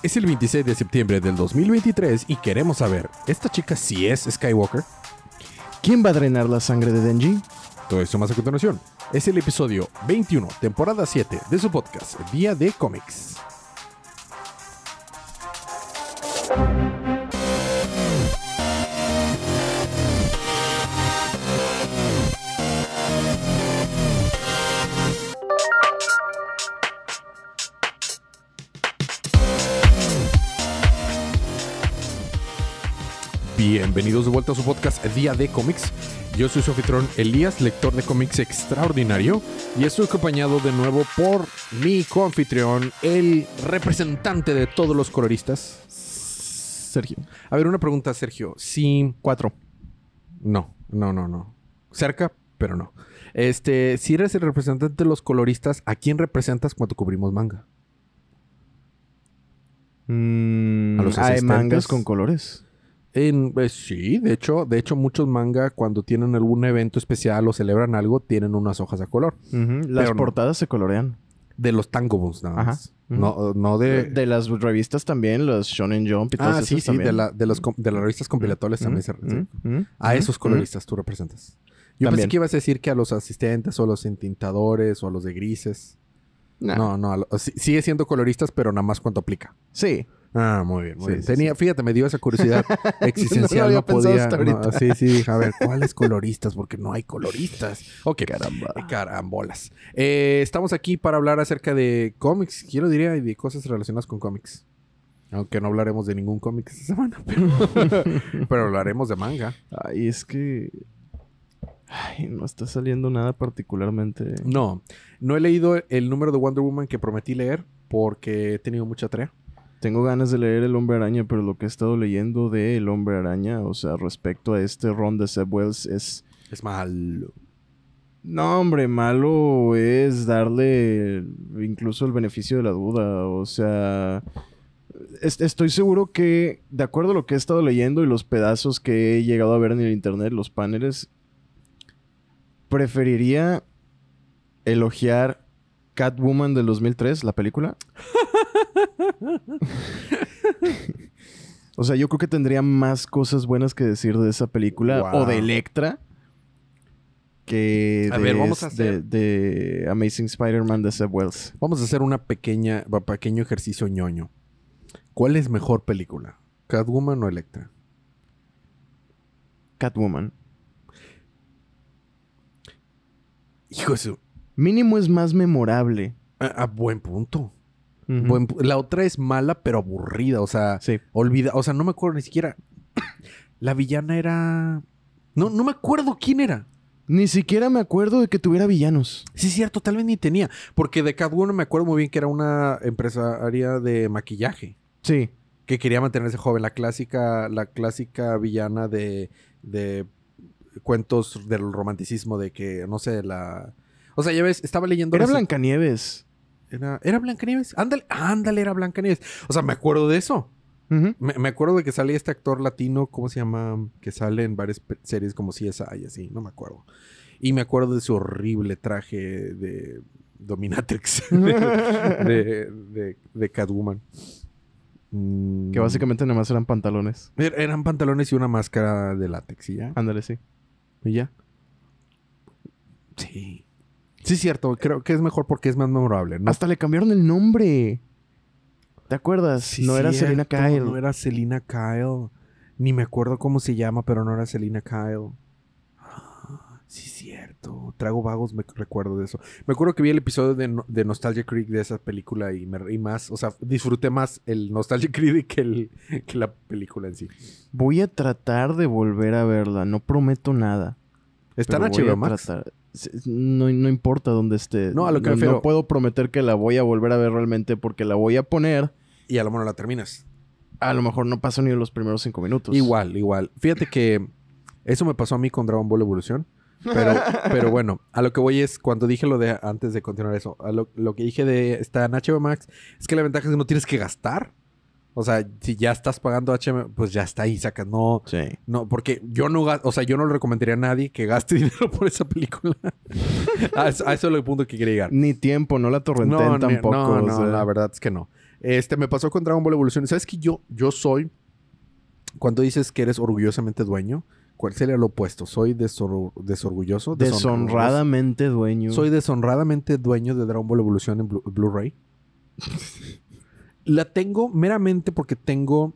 Es el 26 de septiembre del 2023 y queremos saber, ¿esta chica sí es Skywalker? ¿Quién va a drenar la sangre de Denji? Todo eso más a continuación. Es el episodio 21, temporada 7 de su podcast, Día de Cómics. Bienvenidos de vuelta a su podcast Día de Cómics. Yo soy su anfitrión Elías, lector de cómics extraordinario, y estoy acompañado de nuevo por mi coanfitrión, el representante de todos los coloristas, Sergio. A ver, una pregunta, Sergio. Si. Cuatro. No, no, no, no. Cerca, pero no. Este, si eres el representante de los coloristas, ¿a quién representas cuando cubrimos manga? Mm, ¿A los ¿Hay asistentes? mangas con colores? En, eh, sí, de hecho, de hecho, muchos manga, cuando tienen algún evento especial o celebran algo, tienen unas hojas a color. Las no. portadas se colorean. De los tangobons, nada más. No, no de. De, las revistas también, los Shonen Jump y todas ah, sí, esas sí, también. de, la, de, los, de las revistas compilatorias también se. A esos coloristas tú representas. Yo pensé que ibas a decir que a los asistentes o a los entintadores o a los de grises. Nah. No, no, lo- sigue siendo coloristas, pero nada más cuando aplica. Sí. Ah, muy bien, muy Sí, bien. sí, Tenía, fíjate, me dio esa curiosidad existencial. no, pensado podía. hasta no, sí, sí, dije, a ver, ¿cuáles coloristas? Porque no hay coloristas. Ok. Caramba. Eh, Carambolas. Eh, estamos aquí para hablar acerca de cómics, yo lo diría, y de cosas relacionadas con cómics. Aunque no hablaremos de ningún cómic esta semana, pero, pero hablaremos de manga. Ay, es que... Ay, no está saliendo nada particularmente... No, no he leído el número de Wonder Woman que prometí leer porque he tenido mucha tarea. Tengo ganas de leer El Hombre Araña, pero lo que he estado leyendo de El Hombre Araña, o sea, respecto a este ron de Seb Wells, es... Es malo. No, hombre, malo es darle incluso el beneficio de la duda. O sea, es- estoy seguro que, de acuerdo a lo que he estado leyendo y los pedazos que he llegado a ver en el internet, los paneles, preferiría elogiar Catwoman del 2003, la película. o sea, yo creo que tendría más cosas buenas que decir de esa película o de Electra que A de, ver, vamos a de- hacer- de Amazing Spider-Man de Seb Wells. Vamos a hacer una pequeña, un pequeño ejercicio ñoño. ¿Cuál es mejor película? ¿Catwoman o Electra? Catwoman. Hijo de su... Mínimo es más memorable. A, a buen punto. Buen pu- la otra es mala pero aburrida. O sea, Sí. olvida... O sea, no me acuerdo ni siquiera... la villana era... No, no me acuerdo quién era. Ni siquiera me acuerdo de que tuviera villanos. Sí, cierto, tal vez ni tenía. Porque de Catwoman me acuerdo muy bien que era una empresaria de maquillaje. Sí. Que quería mantenerse joven. La clásica, la clásica villana de, de cuentos del romanticismo de que, no sé, la... O sea, ya ves, estaba leyendo... Era Blancanieves. Era, ¿Era Blancanieves? Ándale, ándale, era Blancanieves. O sea, me acuerdo de eso. Me, me acuerdo de que salía este actor latino, ¿cómo se llama? Que sale en varias series como CSI y así, no me acuerdo. Y me acuerdo de su horrible traje de Dominatrix de, de, de Catwoman. Mm, Que básicamente nada más eran pantalones. er- Eran pantalones y una máscara de látex y ya. Ándale, sí. Y ya. Sí. Sí, es cierto. Creo que es mejor porque es más memorable. ¿no? Hasta le cambiaron el nombre. ¿Te acuerdas? Sí, no era Selena Kyle. No era Selina Kyle. Ni me acuerdo cómo se llama, pero no era Selina Kyle. Sí, cierto. Trago vagos, me recuerdo de eso. Me acuerdo que vi el episodio de, No- de Nostalgia Creek de esa película y me reí más. O sea, disfruté más el Nostalgia Creek que, el, que la película en sí. Voy a tratar de volver a verla. No prometo nada. ¿Está en HBO Max? tratar. No, no importa dónde esté. No, a lo que me no, refiero- puedo prometer que la voy a volver a ver realmente porque la voy a poner. Y a lo mejor la terminas. A lo mejor no paso ni los primeros cinco minutos. Igual, igual. Fíjate que eso me pasó a mí con Dragon Ball Evolución. Pero, pero bueno, a lo que voy es, cuando dije lo de, antes de continuar eso, a lo, lo que dije de está en HBO Max, es que la ventaja es que no tienes que gastar. O sea, si ya estás pagando HM, pues ya está ahí, sacas. No, Sí. no, porque yo no, o sea, yo no le recomendaría a nadie que gaste dinero por esa película. a, eso, a eso es el punto que quería llegar. Ni tiempo, no la No, ni- tampoco. no, o no, sea. la verdad es que no. Este, me pasó con Dragon Ball Evolution. ¿Sabes que yo, yo soy, cuando dices que eres orgullosamente dueño, ¿cuál sería lo opuesto? ¿Soy desor- desorgulloso? Deshonradamente dueño. Soy deshonradamente dueño de Dragon Ball Evolution en Blu- Blu-ray. La tengo meramente porque tengo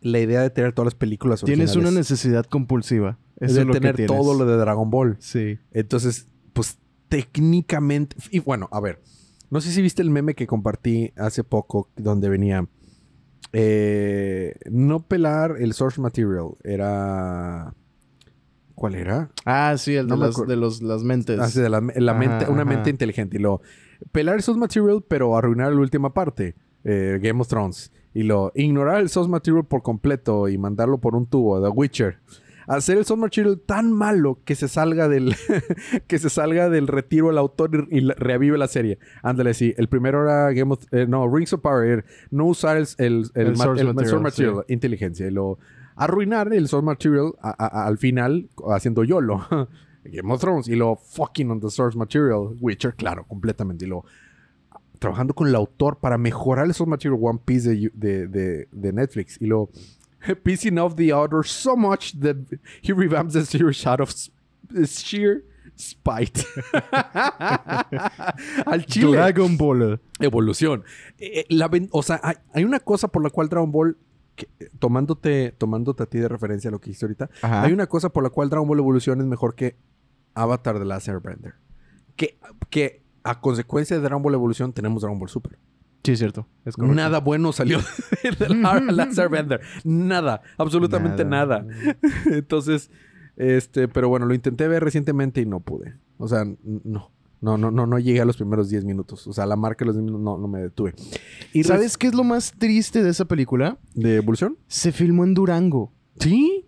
la idea de tener todas las películas Tienes una necesidad compulsiva. Eso de es lo tener que todo lo de Dragon Ball. Sí. Entonces, pues técnicamente... Y bueno, a ver. No sé si viste el meme que compartí hace poco donde venía... eh, no pelar el source material. Era... ¿Cuál era? Ah, sí, el No de, las, de los, las mentes. Así de la, la Ajá, mente, una mente inteligente. Y lo pelar el source material, pero arruinar la última parte. Eh, Game of Thrones. Y lo ignorar el source material por completo y mandarlo por un tubo. The Witcher. Hacer el source material tan malo que se salga del que se salga del retiro el autor y, y reavive la serie. Ándale, sí. El primero era Game of eh, no Rings of Power. No usar el, el, el El ma- source material, material, inteligencia. Y lo arruinar el source material a- a- al final haciendo YOLO. Game of Thrones y lo fucking on the source material. Witcher, claro, completamente. Y lo trabajando con el autor para mejorar el source material One Piece de, de, de- de Netflix. Y lo piecing off the author so much that he revamps the series out of sheer spite. Al chile. Dragon Ball. Evolución. Eh, eh, la o sea, hay, hay una cosa por la cual Dragon Ball, que, tomándote, tomándote a ti de referencia a lo que dijiste ahorita, Ajá. hay una cosa por la cual Dragon Ball Evolución es mejor que Avatar de Last Airbender. Que, que a consecuencia de Dragon Ball Evolución tenemos Dragon Ball Super. Sí, es cierto. Es. Nada bueno salió de la- Last Airbender. Nada. Absolutamente nada. Entonces, este, pero bueno, lo intenté ver recientemente y no pude. O sea, no. No, no, no, no llegué a los primeros 10 minutos. O sea, la marca de los 10 minutos no, no me detuve. ¿Y Y sabes qué es lo más triste de esa película? ¿De evolución? Se filmó en Durango. Sí.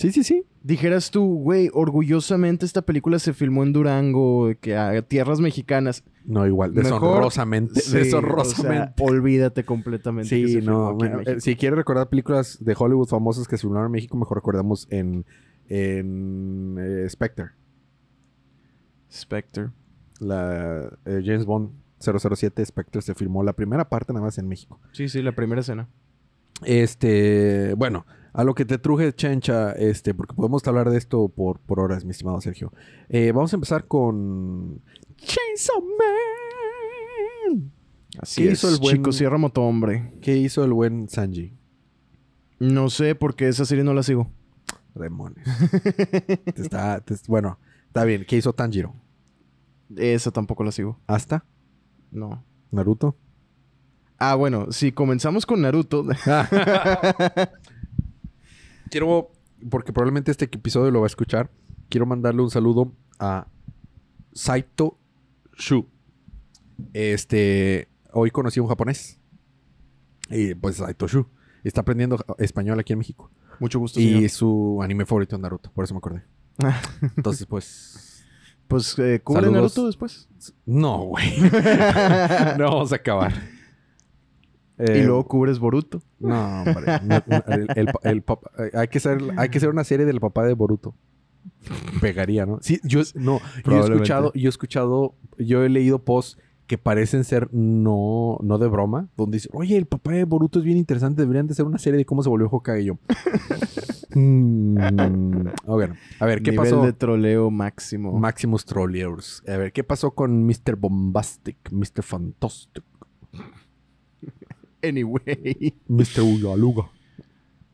Sí, sí, sí. Dijeras tú, güey, orgullosamente esta película se filmó en Durango, que a tierras mexicanas. No, igual. Mejor- Deshonrosamente. Sí, deshonrosamente. o sea, olvídate completamente. que Sí, filmó no. aquí en eh, si quieres recordar películas de Hollywood famosas que se filmaron en México, mejor recordamos en, en eh, Spectre. Spectre. La eh, James Bond 007 Spectre se filmó la primera parte nada más en México. Sí, sí, la primera escena. Este, bueno, a lo que te truje, Chencha, este, porque podemos hablar de esto por, por horas, mi estimado Sergio. Eh, vamos a empezar con Chainsaw Man. Así ¿Qué es. hizo el buen- Chico Sierra Motohombre. ¿Qué hizo el buen Sanji? No sé porque esa serie no la sigo. Demonios. Te está, te- bueno, está bien. ¿Qué hizo Tanjiro? Esa tampoco la sigo. ¿Hasta? No. ¿Naruto? Ah, bueno, si comenzamos con Naruto. Quiero, porque probablemente este episodio lo va a escuchar, quiero mandarle un saludo a Saito Shu. Este, hoy conocí a un japonés. Y pues Saito Shu. Está aprendiendo español aquí en México. Mucho gusto, Y señor. su anime favorito es Naruto, por eso me acordé. Entonces, pues. Pues eh, cubre. Naruto después. No, güey. no vamos a acabar. Y Eh, luego cubres Boruto. No, hombre. No, el- el pa- el pap- eh, hay, que hacer, hay que hacer una serie del papá de Boruto. Pegaría, ¿no? Sí, yo, no, yo he escuchado, yo he escuchado, yo he leído posts que parecen ser no, no de broma, donde dicen, oye, el papá de Boruto es bien interesante, deberían de hacer una serie de cómo se volvió Hokage Y yo. "Mm, a ver, a ver, ¿qué Nivel pasó? de troleo máximo. Maximus Trollers. A ver, ¿qué pasó con Mr. Bombastic, Mr. Fantastic, anyway. Mr. Ugaluga?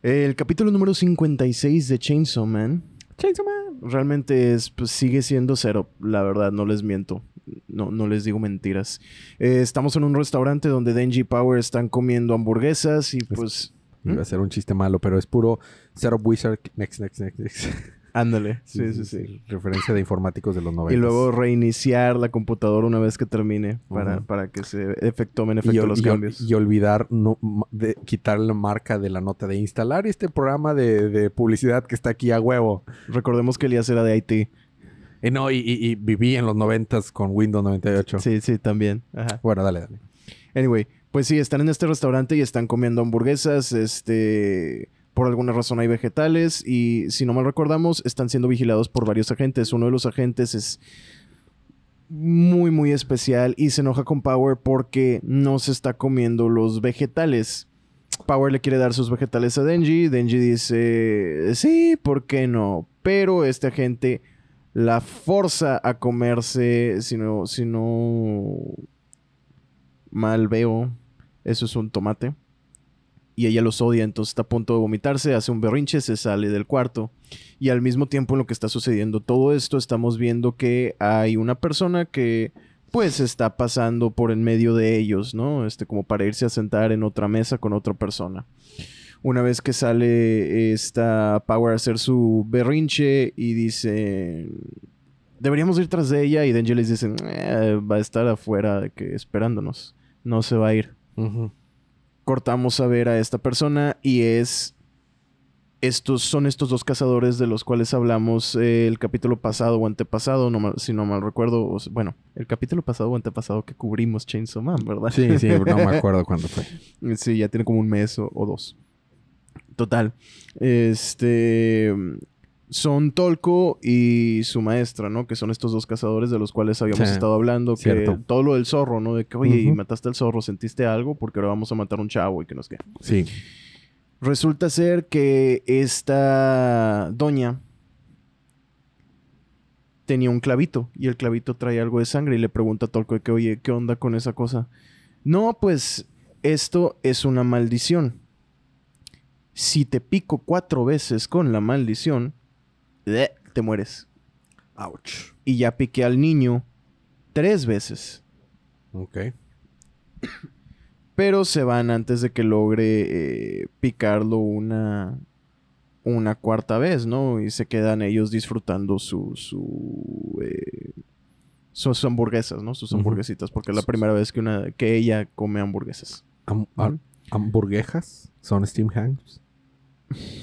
El capítulo número 56 de Chainsaw Man Chainsaw Man. realmente es, pues, sigue siendo cero, la verdad, no les miento. No, no les digo mentiras. Eh, estamos en un restaurante donde Denji Power están comiendo hamburguesas y pues... Iba a ser un chiste malo, pero es puro Setup Wizard. Next, next, next, next. Ándale. Sí, sí, sí. Referencia de informáticos de los 90. Y luego reiniciar la computadora una vez que termine para, para que se efecto, tomen y, efecto los y cambios. y olvidar no, de quitar la marca de la nota de instalar este programa de, de publicidad que está aquí a huevo. Recordemos que Elías era de Haití. Y no, y, y- y viví en los 90 con Windows 98. Sí, sí, también. Ajá. Bueno, dale, dale. Anyway, pues sí, están en este restaurante y están comiendo hamburguesas. Este. Por alguna razón hay vegetales. Y si no mal recordamos, están siendo vigilados por varios agentes. Uno de los agentes es. muy, muy especial y se enoja con Power porque no se está comiendo los vegetales. Power le quiere dar sus vegetales a Denji. Denji dice, sí, ¿por qué no? Pero este agente la forza a comerse, si no, si no mal veo, eso es un tomate. Y ella los odia, entonces está a punto de vomitarse, hace un berrinche, se sale del cuarto. Y al mismo tiempo en lo que está sucediendo todo esto, estamos viendo que hay una persona que pues está pasando por en medio de ellos, ¿no? Este, como para irse a sentar en otra mesa con otra persona. Una vez que sale esta Power a hacer su berrinche y dice, deberíamos ir tras de ella y Denji les dice, eh, va a estar afuera que esperándonos, no se va a ir. Cortamos a ver a esta persona y es estos son estos dos cazadores de los cuales hablamos eh, el capítulo pasado o antepasado, si no mal recuerdo. bueno, el capítulo pasado o antepasado que cubrimos Chainsaw Man, ¿verdad? Sí, sí, no me acuerdo cuándo fue. Sí, ya tiene como un mes o, dos. Total. Este. Son Tolko y su maestra, ¿no? Que son estos dos cazadores de los cuales habíamos estado hablando. Que todo lo del zorro, ¿no? De que, oye, y mataste al zorro, ¿sentiste algo? Porque ahora vamos a matar a un chavo y que nos qué. Sí. Resulta ser que esta doña tenía un clavito y el clavito trae algo de sangre y le pregunta a Tolko que, oye, ¿qué onda con esa cosa? No, pues esto es una maldición. Si te pico cuatro veces con la maldición, te mueres. Ouch. Y ya piqué al niño tres veces. Ok pero se van antes de que logre eh, picarlo una, una cuarta vez, ¿no? Y se quedan ellos disfrutando su, su eh, sus hamburguesas, ¿no? Sus hamburguesitas, porque es la primera vez que, una, que ella come hamburguesas. ¿Hamburguesas? ¿Son steam hams?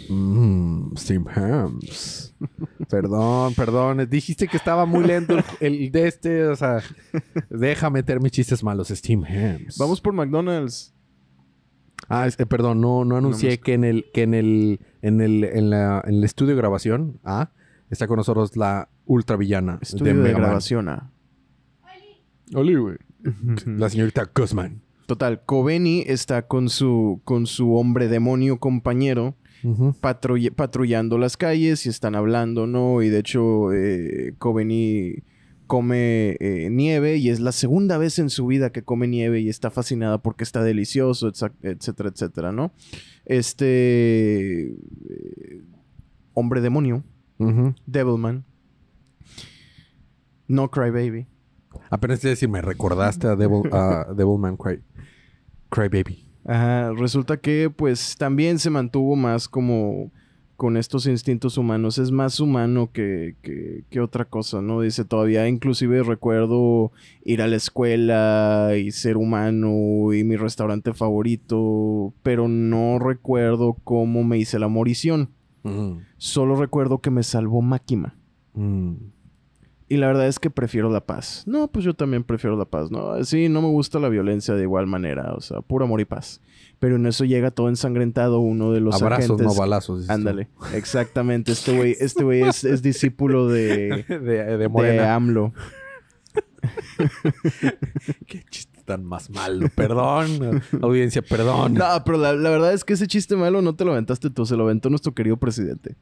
Mmm, Steam Hams. perdón, perdón. Dijiste que estaba muy lento el, de este. O sea, deja meter mis chistes malos. Steam Hams. Vamos por McDonald's. Ah, eh, perdón, no, no anuncié que en el, que en el, en el, en la, en el estudio de grabación, ah, está con nosotros la ultra villana estudio de, grabación, ah. Oli, güey. la señorita Guzman. Total, Coveni está con su, con su hombre demonio compañero patrullando las calles y están hablando, ¿no? Y de hecho, eh, come eh, nieve y es la segunda vez en su vida que come nieve y está fascinada porque está delicioso, etcétera, etcétera, ¿no? Este eh, hombre demonio, Devilman, no Cry Baby. Apenas te decir, me recordaste a, Devil, a Devilman Cry, Cry Baby. Ajá, resulta que pues también se mantuvo más como con estos instintos humanos. Es más humano que, que, otra cosa, ¿no? Dice, todavía inclusive recuerdo ir a la escuela y ser humano y mi restaurante favorito, pero no recuerdo cómo me hice la morición. Solo recuerdo que me salvó Máquima. Mm. Y la verdad es que prefiero la paz. No, pues yo también prefiero la paz, ¿no? Sí, no me gusta la violencia de igual manera, o sea, puro amor y paz. Pero en eso llega todo ensangrentado uno de los Abrazos, no balazos. Ándale, exactamente. Este güey este güey es, discípulo de, de, de, de AMLO. Qué chiste tan más malo. Perdón, audiencia, perdón. No, pero la, verdad es que ese chiste malo no te lo aventaste tú, se lo aventó nuestro querido presidente.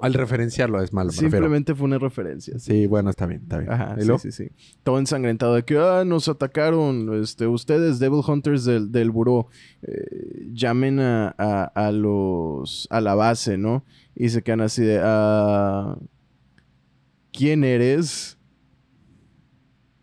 al referenciarlo es malo. Simplemente fue una referencia. Sí. bueno, está bien, está bien. Ajá, sí, sí, sí. Todo ensangrentado de que, ah, nos atacaron, este, ustedes, Devil Hunters del, del buró, eh, llamen a, a, los, a la base, ¿no? Y se quedan así de, ah, ¿quién eres?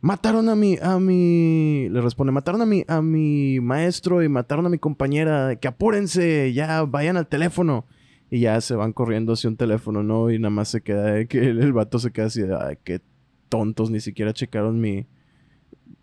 Mataron a mi, a mi, le responde, mataron a mi, a mi maestro y mataron a mi compañera, que apúrense, ya vayan al teléfono. Y ya se van corriendo hacia un teléfono, ¿no? Y nada más se queda, que el, vato se queda así de, ay, qué tontos, ni siquiera checaron mi,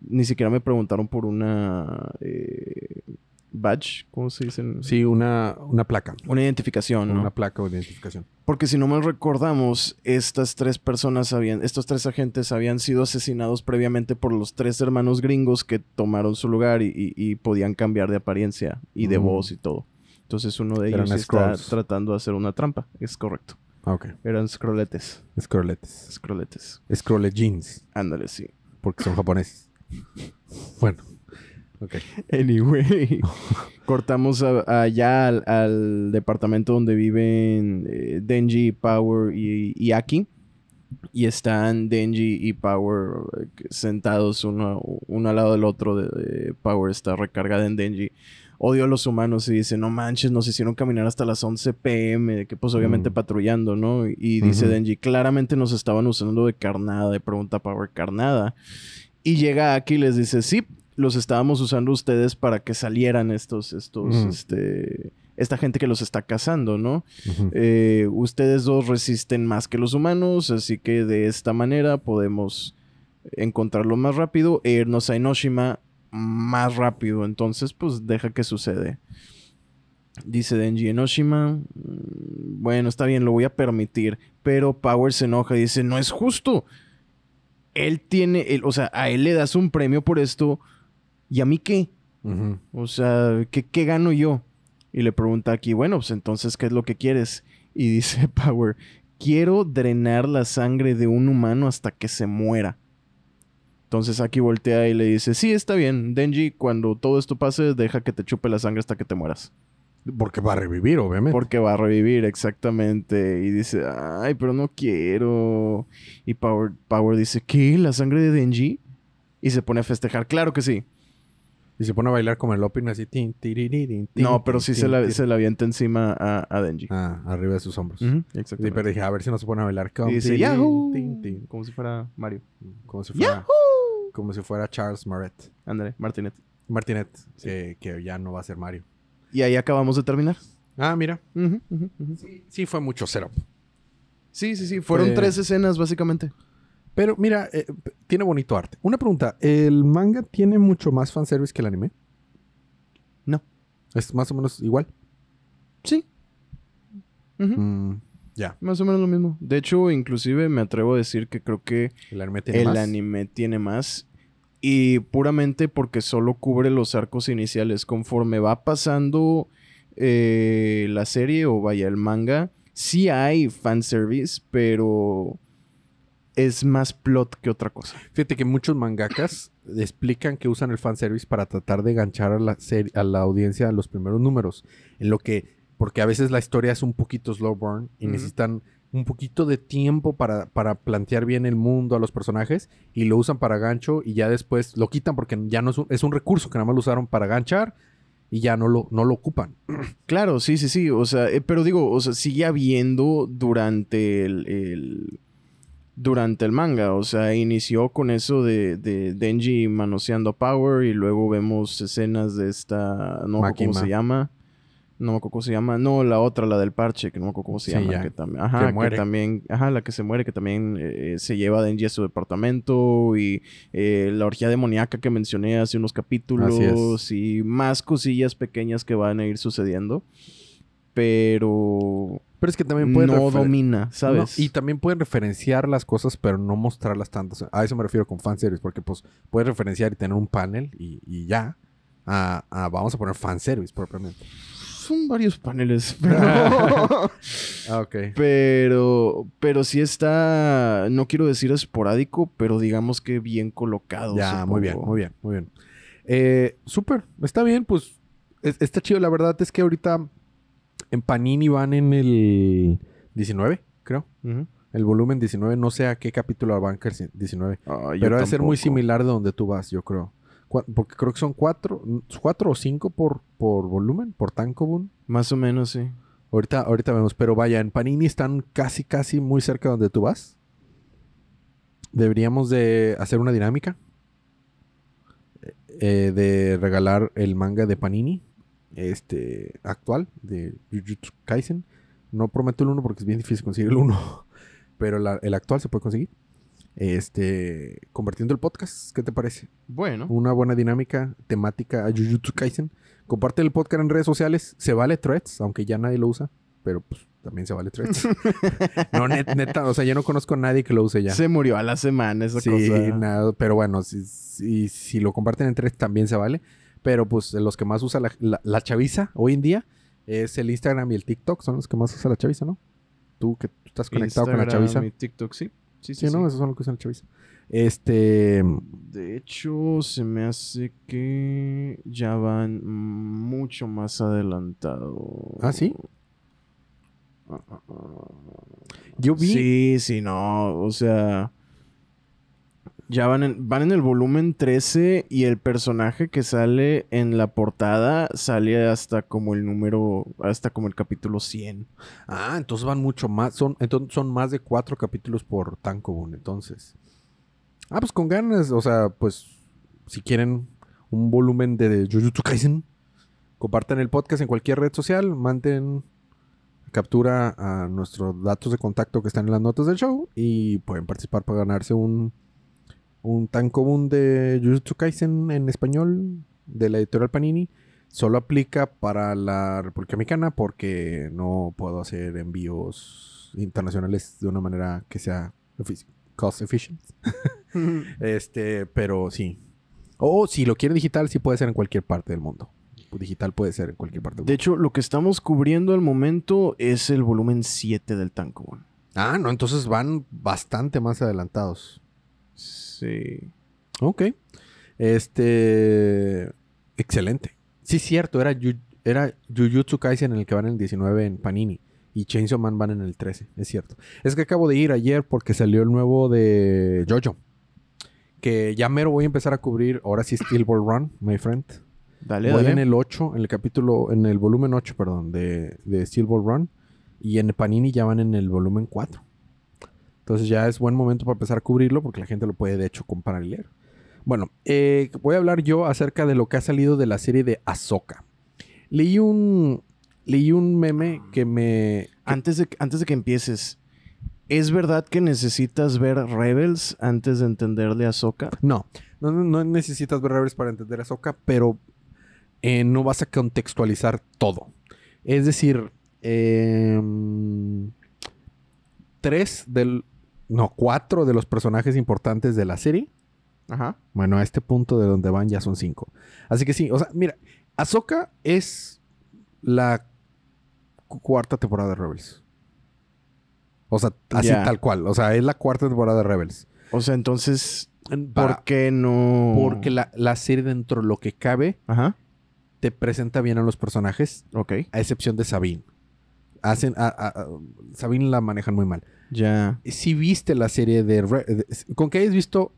ni siquiera me preguntaron por una, eh, badge, ¿cómo se dice? Sí, una, una placa. Una identificación, ¿no? Una placa o identificación. Porque si no mal recordamos, estas tres personas habían, estos tres agentes habían sido asesinados previamente por los tres hermanos gringos que tomaron su lugar y, podían cambiar de apariencia y de mm. voz y todo. Entonces uno de ellos está tratando de hacer una trampa. Es correcto. Ah, ok. Eran scrolletes. Scrolletes. Scrolletes. Scrolle jeans. Ándale, sí. porque son japoneses. Bueno, ok. Anyway, cortamos a- allá al, al departamento donde viven eh, Denji, Power y, y Aki. Y están Denji y Power eh, sentados uno, uno al lado del otro. De, de Power está recargada en Denji. Odio a los humanos y dice, no manches, nos hicieron caminar hasta las 11 pm, que pues obviamente Mm. patrullando, ¿no? Y dice. Denji, claramente nos estaban usando de carnada, de pregunta Power carnada. Y llega Aki y les dice, sí, los estábamos usando ustedes para que salieran estos, estos, Mm. este, esta gente que los está cazando, ¿no? Eh, ustedes dos resisten más que los humanos, así que de esta manera podemos encontrarlo más rápido e irnos a Enoshima más rápido. Entonces, pues deja que sucede. Dice Denji Enoshima. "Mm, Bueno, está bien, lo voy a permitir. Pero Power se enoja y dice: No es justo. Él tiene. él- o sea, a él le das un premio por esto. ¿Y a mí qué? O sea, ¿qué, qué gano yo? Y le pregunta aquí, bueno, pues entonces, ¿qué es lo que quieres? Y dice Power, quiero drenar la sangre de un humano hasta que se muera. Entonces Aki voltea y le dice, sí, está bien, Denji, cuando todo esto pase, deja que te chupe la sangre hasta que te mueras. Porque va a revivir, obviamente. Porque va a revivir, exactamente. Y dice, ay, pero no quiero. Y Power, Power dice, ¿qué? ¿La sangre de Denji? Y se pone a festejar, claro que sí. Y se pone a bailar como el opening así. tin, tiriririn, tin, No, pero sí tin, se la, se la avienta encima a, a Denji. Ah, arriba de sus hombros. Sí, exactamente. pero dije, a ver si no se pone a bailar y dice Yahoo. Como si fuera Mario. Como si fuera, Yahoo. como si fuera Charles Marret. Ándale, Martinet. Martinet, que, que ya no va a ser Mario. Y ahí acabamos de terminar. Ah, mira. Ujú. Sí, fue mucho setup. Sí, sí, sí. Fueron Fue- tres escenas, básicamente. Pero mira, eh, tiene bonito arte. Una pregunta. ¿El manga tiene mucho más fanservice que el anime? No. ¿Es más o menos igual? Sí. Mm, ya. Más o menos lo mismo. De hecho, inclusive me atrevo a decir que creo que El anime tiene el más. anime tiene más. Y puramente porque solo cubre los arcos iniciales. Conforme va pasando eh, la serie o vaya el manga, sí hay fanservice, pero es más plot que otra cosa. Fíjate que muchos mangakas explican que usan el fanservice para tratar de ganchar a la, serie, a la audiencia a los primeros números. En lo que, porque a veces la historia es un poquito slow burn y necesitan un poquito de tiempo para, para plantear bien el mundo a los personajes y lo usan para gancho y ya después lo quitan porque ya no es un, es un recurso que nada más lo usaron para ganchar y ya no lo, no lo ocupan. Claro, sí, sí, sí. O sea, eh, pero digo, o sea, sigue habiendo durante el, el- durante el manga. O sea, inició con eso de, de Denji manoseando Power y luego vemos escenas de esta. No me cómo se llama. No me acuerdo cómo se llama. No, la otra, la del parche, que no me acuerdo cómo se Sí, llama. ya. Que también, ajá, que, muere. también. Ajá, la que se muere, que también eh, se lleva a Denji a su departamento. Y eh, la orgía demoníaca que mencioné hace unos capítulos. Y más cosillas pequeñas que van a ir sucediendo. Pero Pero es que también pueden no domina, ¿sabes? No, y también pueden referenciar las cosas, pero no mostrarlas tantas. A eso me refiero con fanservice, porque pues puedes referenciar y tener un panel y, y ya. A, a- vamos a poner fanservice propiamente. Son varios paneles, pero... Ah, pero, pero sí está, no quiero decir esporádico, pero digamos que bien colocado. Ya, muy bien, muy bien, muy bien. Eh, Súper, está bien, pues es- está chido. La verdad es que ahorita en Panini van en el 19, creo. El volumen 19, no sé a qué capítulo van que el 19. Ah, Pero debe ser muy similar de donde tú vas, yo creo. Porque creo que son cuatro, cuatro o cinco por, por volumen, por tankobun. Más o menos, sí. Ahorita, ahorita vemos, pero vaya, en Panini están casi, casi muy cerca de donde tú vas. Deberíamos de hacer una dinámica. eh, de regalar el manga de Panini. Este, actual, de Jujutsu Kaisen. No prometo el uno porque es bien difícil conseguir el uno. Pero la- el actual se puede conseguir. Este, convirtiendo el podcast, ¿qué te parece? Bueno. Una buena dinámica temática a Jujutsu Kaisen. Comparte el podcast en redes sociales. Se vale threads, aunque ya nadie lo usa. Pero pues también se vale threads. no, net- neta, o sea, yo no conozco a nadie que lo use ya. Se murió a la semana esa Sí, cosa. nada, pero bueno, si, si, si lo comparten en threads también se vale. Pero pues los que más usa la, la, la chaviza hoy en día es el Instagram y el TikTok. Son los que más usa la chaviza, ¿no? Tú que estás conectado con la Instagram chaviza. y TikTok, sí. Sí, Sí, sí, ¿no? sí. Esos son los que usan la chaviza. Este. De hecho, se me hace que ya van mucho más adelantado. ¿Ah, sí? Ah, ah, ah. Yo vi. Sí, sí, no. O sea. Ya van en, van en el volumen 13 y el personaje que sale en la portada sale hasta como el número, hasta como el capítulo 100. Ah, entonces van mucho más. Son, entonces son más de cuatro capítulos por Tankobun, entonces. Ah, pues con ganas. O sea, pues si quieren un volumen de Jujutsu Kaisen, compartan el podcast en cualquier red social, manden captura a nuestros datos de contacto que están en las notas del show y pueden participar para ganarse un un tan común de Jujutsu Kaisen en español de la editorial Panini. Solo aplica para la República Mexicana porque no puedo hacer envíos internacionales de una manera que sea cost efficient. este, pero sí. O si lo quiere digital, sí puede ser en cualquier parte del mundo. Digital puede ser en cualquier parte del De hecho, lo que estamos cubriendo al momento es el volumen 7 del Tankobon. Ah, no, entonces van bastante más adelantados. Sí. Ok. Este. Excelente. Sí, cierto. Era, era Jujutsu Kaisen en el que van en el 19 en Panini. Y Chainsaw Man van en el 13. Es cierto. Es que acabo de ir ayer porque salió el nuevo de Jojo. Que ya mero voy a empezar a cubrir. Ahora sí, Steel Ball Run, my friend. Dale, voy dale. en el 8, en el capítulo, en el volumen 8, perdón, de, de Steel Ball Run. Y en Panini ya van en el volumen 4. Entonces ya es buen momento para empezar a cubrirlo porque la gente lo puede de hecho comprar y leer. Bueno, eh, voy a hablar yo acerca de lo que ha salido de la serie de Ahsoka. Leí un, leí un meme que me... Antes de, antes de que empieces, ¿es verdad que necesitas ver Rebels antes de entenderle a Ahsoka? No, no, no, necesitas ver Rebels para entender a Ahsoka, pero eh, no vas a contextualizar todo. Es decir, eh, tres del... No, cuatro de los personajes importantes de la serie Ajá. Bueno, a este punto de donde van ya son cinco. Así que sí, o sea, mira, Ahsoka es la cu- cuarta temporada de Rebels. O sea, así tal cual. O sea, es la cuarta temporada de Rebels. O sea, entonces, Para- ¿por qué no? porque la, la serie dentro de lo que cabe Ajá. te presenta bien a los personajes, Ok. a excepción de Sabine. Hacen, a, a- a- Sabine la manejan muy mal. Ya. Si viste la serie de, de- Con que hayas visto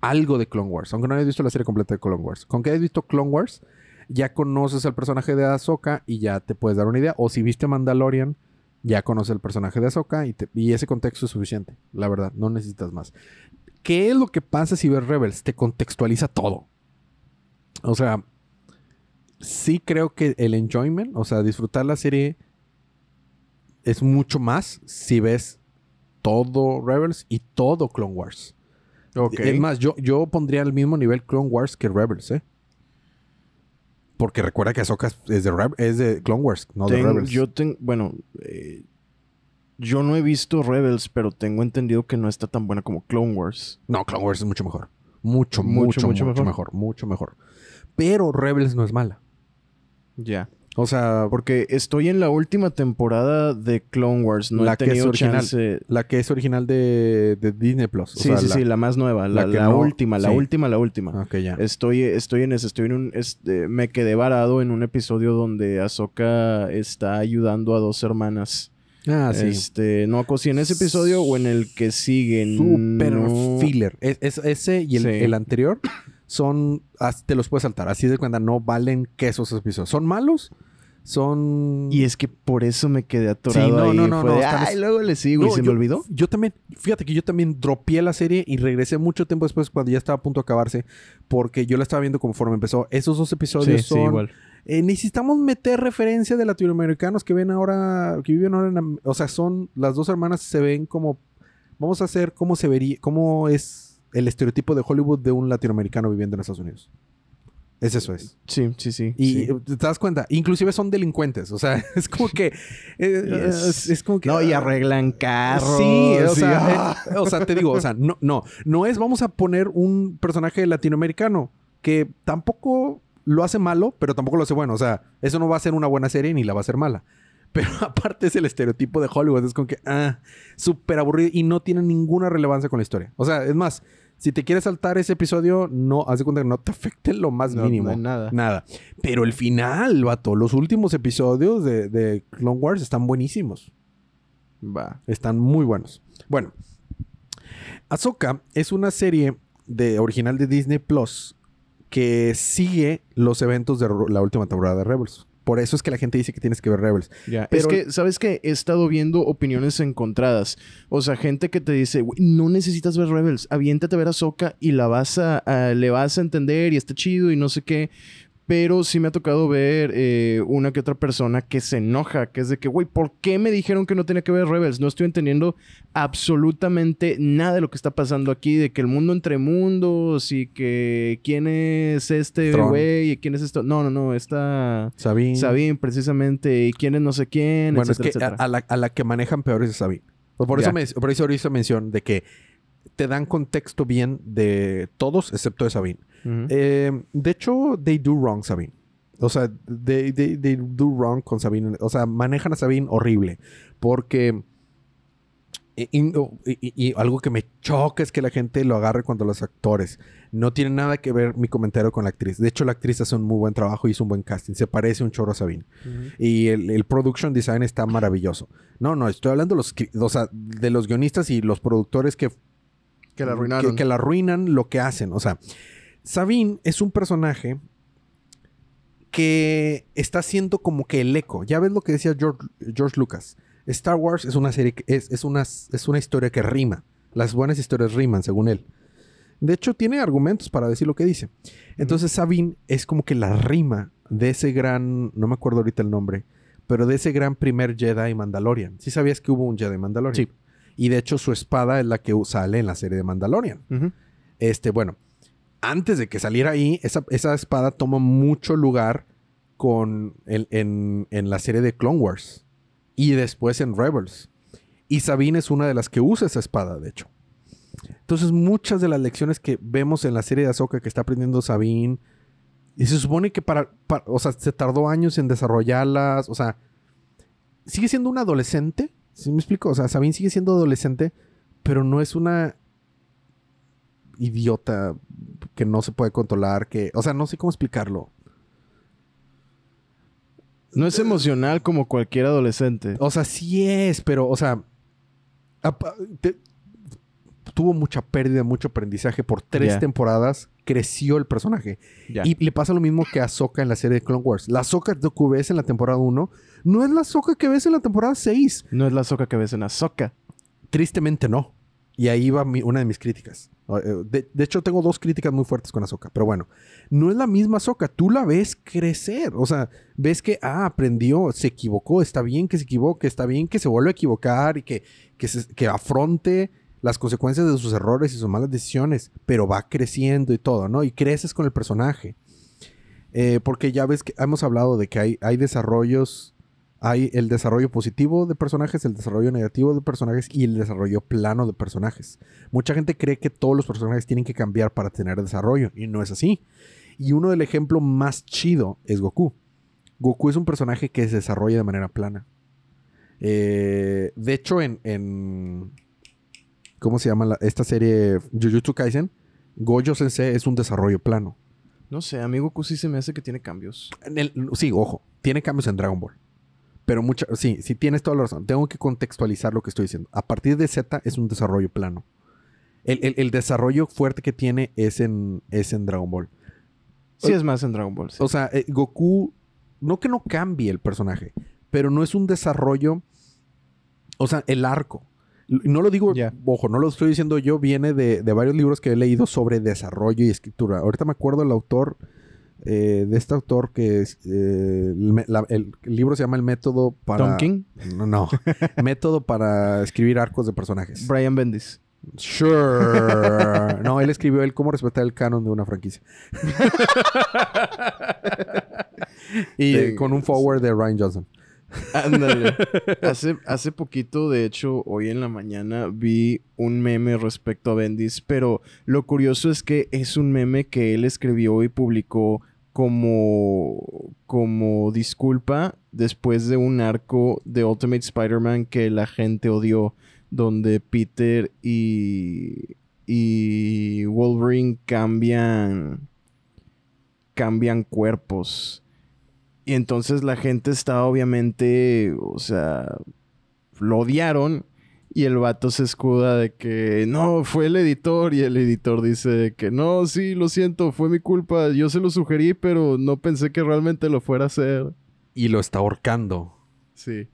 algo de Clone Wars, aunque no hayas visto la serie completa de Clone Wars. Con que hayas visto Clone Wars, ya conoces al personaje de Ahsoka y ya te puedes dar una idea. O si viste Mandalorian, ya conoces el personaje de Ahsoka y, y ese contexto es suficiente. La verdad, no necesitas más. ¿Qué es lo que pasa si ves Rebels? Te contextualiza todo. O sea, sí creo que el enjoyment, o sea, disfrutar la serie es mucho más si ves todo Rebels y todo Clone Wars. Es más, yo, yo pondría al mismo nivel Clone Wars que Rebels, ¿eh? Porque recuerda que Ahsoka es de, Reb- es de Clone Wars, no de Rebels. yo tengo, bueno, eh, yo no he visto Rebels, pero tengo entendido que no está tan buena como Clone Wars. No, Clone Wars es mucho mejor. Mucho, Mucho, mucho, mucho, mucho mejor. mejor. Mucho mejor. Pero Rebels no es mala. Ya. O sea, Porque estoy en la última temporada de Clone Wars. No La he que es original. chance. la que es original de, de Disney Plus. o Sí, sea, sí, la- sí, la más nueva. La, la que la no- última, la sí. última, la última. Ok, ya. Estoy, estoy en eso, estoy en un... este, me quedé varado en un episodio donde Ahsoka está ayudando a dos hermanas. Ah, sí. Este, no si en ese episodio o en el que sigue. Super no- filler. Es, es- ese y el, Sí. el anterior son. Te los puedes saltar. Así de cuenta, no valen quesos esos episodios. ¿Son malos? Son. Y es que por eso me quedé atorado Sí, no, ahí. no, no, Fue no, de, están- Ay, luego le sigo. No, y se yo- me olvidó. Yo también, fíjate que yo también dropeé la serie y regresé mucho tiempo después cuando ya estaba a punto de acabarse. Porque yo la estaba viendo conforme empezó. Esos dos episodios son. Eh, necesitamos meter referencia de latinoamericanos que ven ahora, que viven ahora en, o sea, son las dos hermanas se ven como, vamos a hacer cómo se vería, cómo es el estereotipo de Hollywood de un latinoamericano viviendo en Estados Unidos. Es eso es. Sí, sí, sí. Y sí. te das cuenta, inclusive son delincuentes, o sea, es como que, eh, Yes. es, es como que No, y ah, arreglan carros. Sí, o y- sea, eh, o sea, te digo, o sea, no, no, no es vamos a poner un personaje latinoamericano que tampoco lo hace malo, pero tampoco lo hace bueno. O sea, eso no va a ser una buena serie ni la va a ser mala. Pero aparte es el estereotipo de Hollywood. Es como que, ah, súper aburrido y no tiene ninguna relevancia con la historia. O sea, es más, si te quieres saltar ese episodio, no, haz de cuenta que no te afecte lo más No, mínimo. no, nada. Nada. Pero el final, vato, los últimos episodios de, de Clone Wars están buenísimos. Va. Están muy buenos. Bueno, Ahsoka es una serie de original de Disney Plus que sigue los eventos de la última temporada de Rebels. Por eso es que la gente dice que tienes que ver Rebels. Pero- Es que, ¿sabes qué? He estado viendo opiniones encontradas. O sea, gente que te dice, "Güey, no necesitas ver Rebels. Aviéntate a ver a Soka y la vas a, a- le vas a entender y está chido y no sé qué. Pero sí me ha tocado ver eh, una que otra persona que se enoja, que es de que, güey, ¿por qué me dijeron que no tenía que ver Rebels? No estoy entendiendo absolutamente nada de lo que está pasando aquí, de que el mundo entre mundos y que quién es este güey y quién es esto. No, no, no, está... Sabine. Sabine, precisamente, y quién es no sé quién, Bueno, etcétera, es que a, la, a la que manejan peor es Sabine. Pues Por, eso me, por eso hice mención de que te dan contexto bien de todos excepto de Sabine. Eh, de hecho, they do wrong, Sabine. O sea, they, they- they do wrong con Sabine. O sea, manejan a Sabine horrible. Porque. Y, y- y- y algo que me choca es que la gente lo agarre cuando los actores. No tiene nada que ver mi comentario con la actriz. De hecho, la actriz hace un muy buen trabajo y hizo un buen casting. Se parece un chorro a Sabine. Y el, el production design está maravilloso. No, no, estoy hablando de los, o sea, de los guionistas y los productores que que la arruinaron. que, que la arruinan lo que hacen. O sea, Sabine es un personaje que está siendo como que el eco. Ya ves lo que decía George, George Lucas. Star Wars es una serie que es, es, una, es una historia que rima. Las buenas historias riman, según él. De hecho, tiene argumentos para decir lo que dice. Entonces, Sabine es como que la rima de ese gran, no me acuerdo ahorita el nombre, pero de ese gran primer Jedi Mandalorian. ¿Sí sabías que hubo un Jedi Mandalorian? Sí. Y de hecho, su espada es la que sale en la serie de Mandalorian. Este, bueno, antes de que saliera ahí, esa, esa espada toma mucho lugar con en, en la serie de Clone Wars y después en Rebels. Y Sabine es una de las que usa esa espada, de hecho. Entonces, muchas de las lecciones que vemos en la serie de Ahsoka que está aprendiendo Sabine, y se supone que para, para- o sea, se tardó años en desarrollarlas, o sea, sigue siendo una adolescente, ¿sí me explico? O sea, Sabine sigue siendo adolescente, pero no es una idiota que no se puede controlar, que, o sea, no sé cómo explicarlo. No es emocional como cualquier adolescente. O sea, sí es, pero, o sea, te- tuvo mucha pérdida, mucho aprendizaje por tres temporadas. Creció el personaje. Y le pasa lo mismo que a Ahsoka en la serie de Clone Wars. La Ahsoka que ves en la temporada 1 no es la Ahsoka que ves en la temporada 6. No es la soca que ves en Ahsoka. Tristemente no. Y ahí va mi- una de mis críticas. Eh, De, de hecho, tengo dos críticas muy fuertes con Ahsoka. Pero bueno, no es la misma Ahsoka. Tú la ves crecer. O sea, ves que, ah, aprendió, se equivocó. Está bien que se equivoque. Está bien que se vuelva a equivocar y que, que, que afronte las consecuencias de sus errores y sus malas decisiones. Pero va creciendo y todo, ¿no? Y creces con el personaje. Eh, porque ya ves que hemos hablado de que hay, hay desarrollos hay el desarrollo positivo de personajes, el desarrollo negativo de personajes y el desarrollo plano de personajes. Mucha gente cree que todos los personajes tienen que cambiar para tener desarrollo y no es así. Y uno del ejemplo más chido es Goku. Goku es un personaje que se desarrolla de manera plana. Eh, de hecho, en, en- ¿Cómo se llama la- esta serie? Jujutsu Kaisen. Gojo Sensei es un desarrollo plano. No sé, amigo Goku sí se me hace que tiene cambios. En el- sí, ojo, tiene cambios en Dragon Ball. Pero mucha, sí, sí tienes toda la razón. Tengo que contextualizar lo que estoy diciendo. A partir de Z es un desarrollo plano. El, el- el desarrollo fuerte que tiene es en, es en Dragon Ball. Sí es más en Dragon Ball. sí. O sea, eh, Goku, no que no cambie el personaje, pero no es un desarrollo. O sea, el arco. No lo digo, Ya. ojo, no lo estoy diciendo yo, viene de, de varios libros que he leído sobre desarrollo y escritura. Ahorita me acuerdo el autor, eh, de este autor que es, eh, el, la- libro se llama El método para... Tom King, No, no. método para escribir arcos de personajes. Brian Bendis. Sure. No, él escribió el cómo respetar el canon de una franquicia. y eh, con un forward de Ryan Johnson. Ándale. hace, hace poquito, de hecho, hoy en la mañana vi un meme respecto a Bendis, pero lo curioso es que es un meme que él escribió y publicó como, como disculpa después de un arco de Ultimate Spider-Man que la gente odió, donde Peter y, y Wolverine cambian, cambian cuerpos. Y entonces la gente está obviamente, o sea, lo odiaron y el vato se escuda de que no, fue el editor. Y el editor dice que no, sí, lo siento, fue mi culpa. Yo se lo sugerí, pero no pensé que realmente lo fuera a hacer. Y lo está ahorcando. Sí.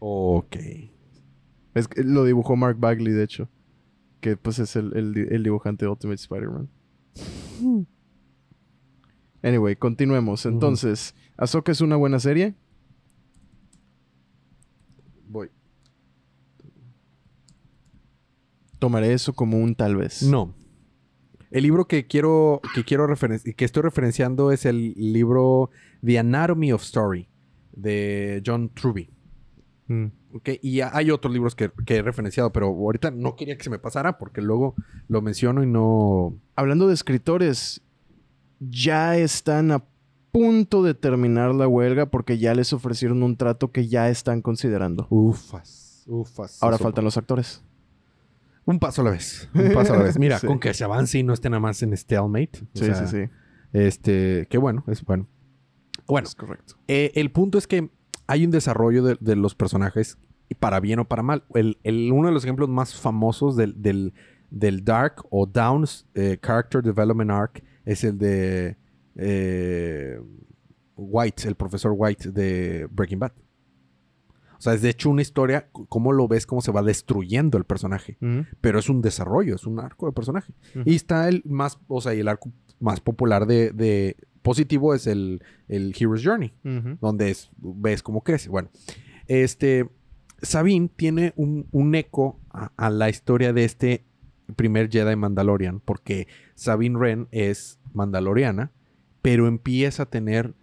Ok. Es que lo dibujó Mark Bagley, de hecho. Que pues es el, el- el dibujante de Ultimate Spider-Man. Anyway, continuemos. Entonces, ¿Ahsoka es una buena serie? Voy. Tomaré eso como un tal vez. No. El libro que quiero, que quiero que estoy referenciando es el libro The Anatomy of Story de John Truby. Mm. ¿ok? Y ha- hay otros libros que, que he referenciado, pero ahorita no quería que se me pasara porque luego lo menciono y no. Hablando de escritores, ya están a punto de terminar la huelga porque ya les ofrecieron un trato que ya están considerando. Ufas, ufas. Ahora faltan los actores. Un paso a la vez. Un paso a la vez. Mira, Sí. con que se avance y no esté nada más en Stalemate. o Sí, sea, sí, sí. Este, qué bueno, es bueno. Bueno, Es correcto. Eh, el punto es que hay un desarrollo de, de los personajes, para bien o para mal. El, el- uno de los ejemplos más famosos del, del, del Dark o Downs eh, Character Development Arc es el de eh, White, el profesor White de Breaking Bad. O sea, es de hecho una historia, cómo lo ves, cómo se va destruyendo el personaje. Pero es un desarrollo, es un arco de personaje. Y está el más, o sea, y el arco más popular de, de positivo es el, el Hero's Journey donde es- ves cómo crece. Bueno, este Sabine tiene un, un eco a, a la historia de este primer Jedi Mandalorian, porque Sabine Wren es mandaloriana, pero empieza a tener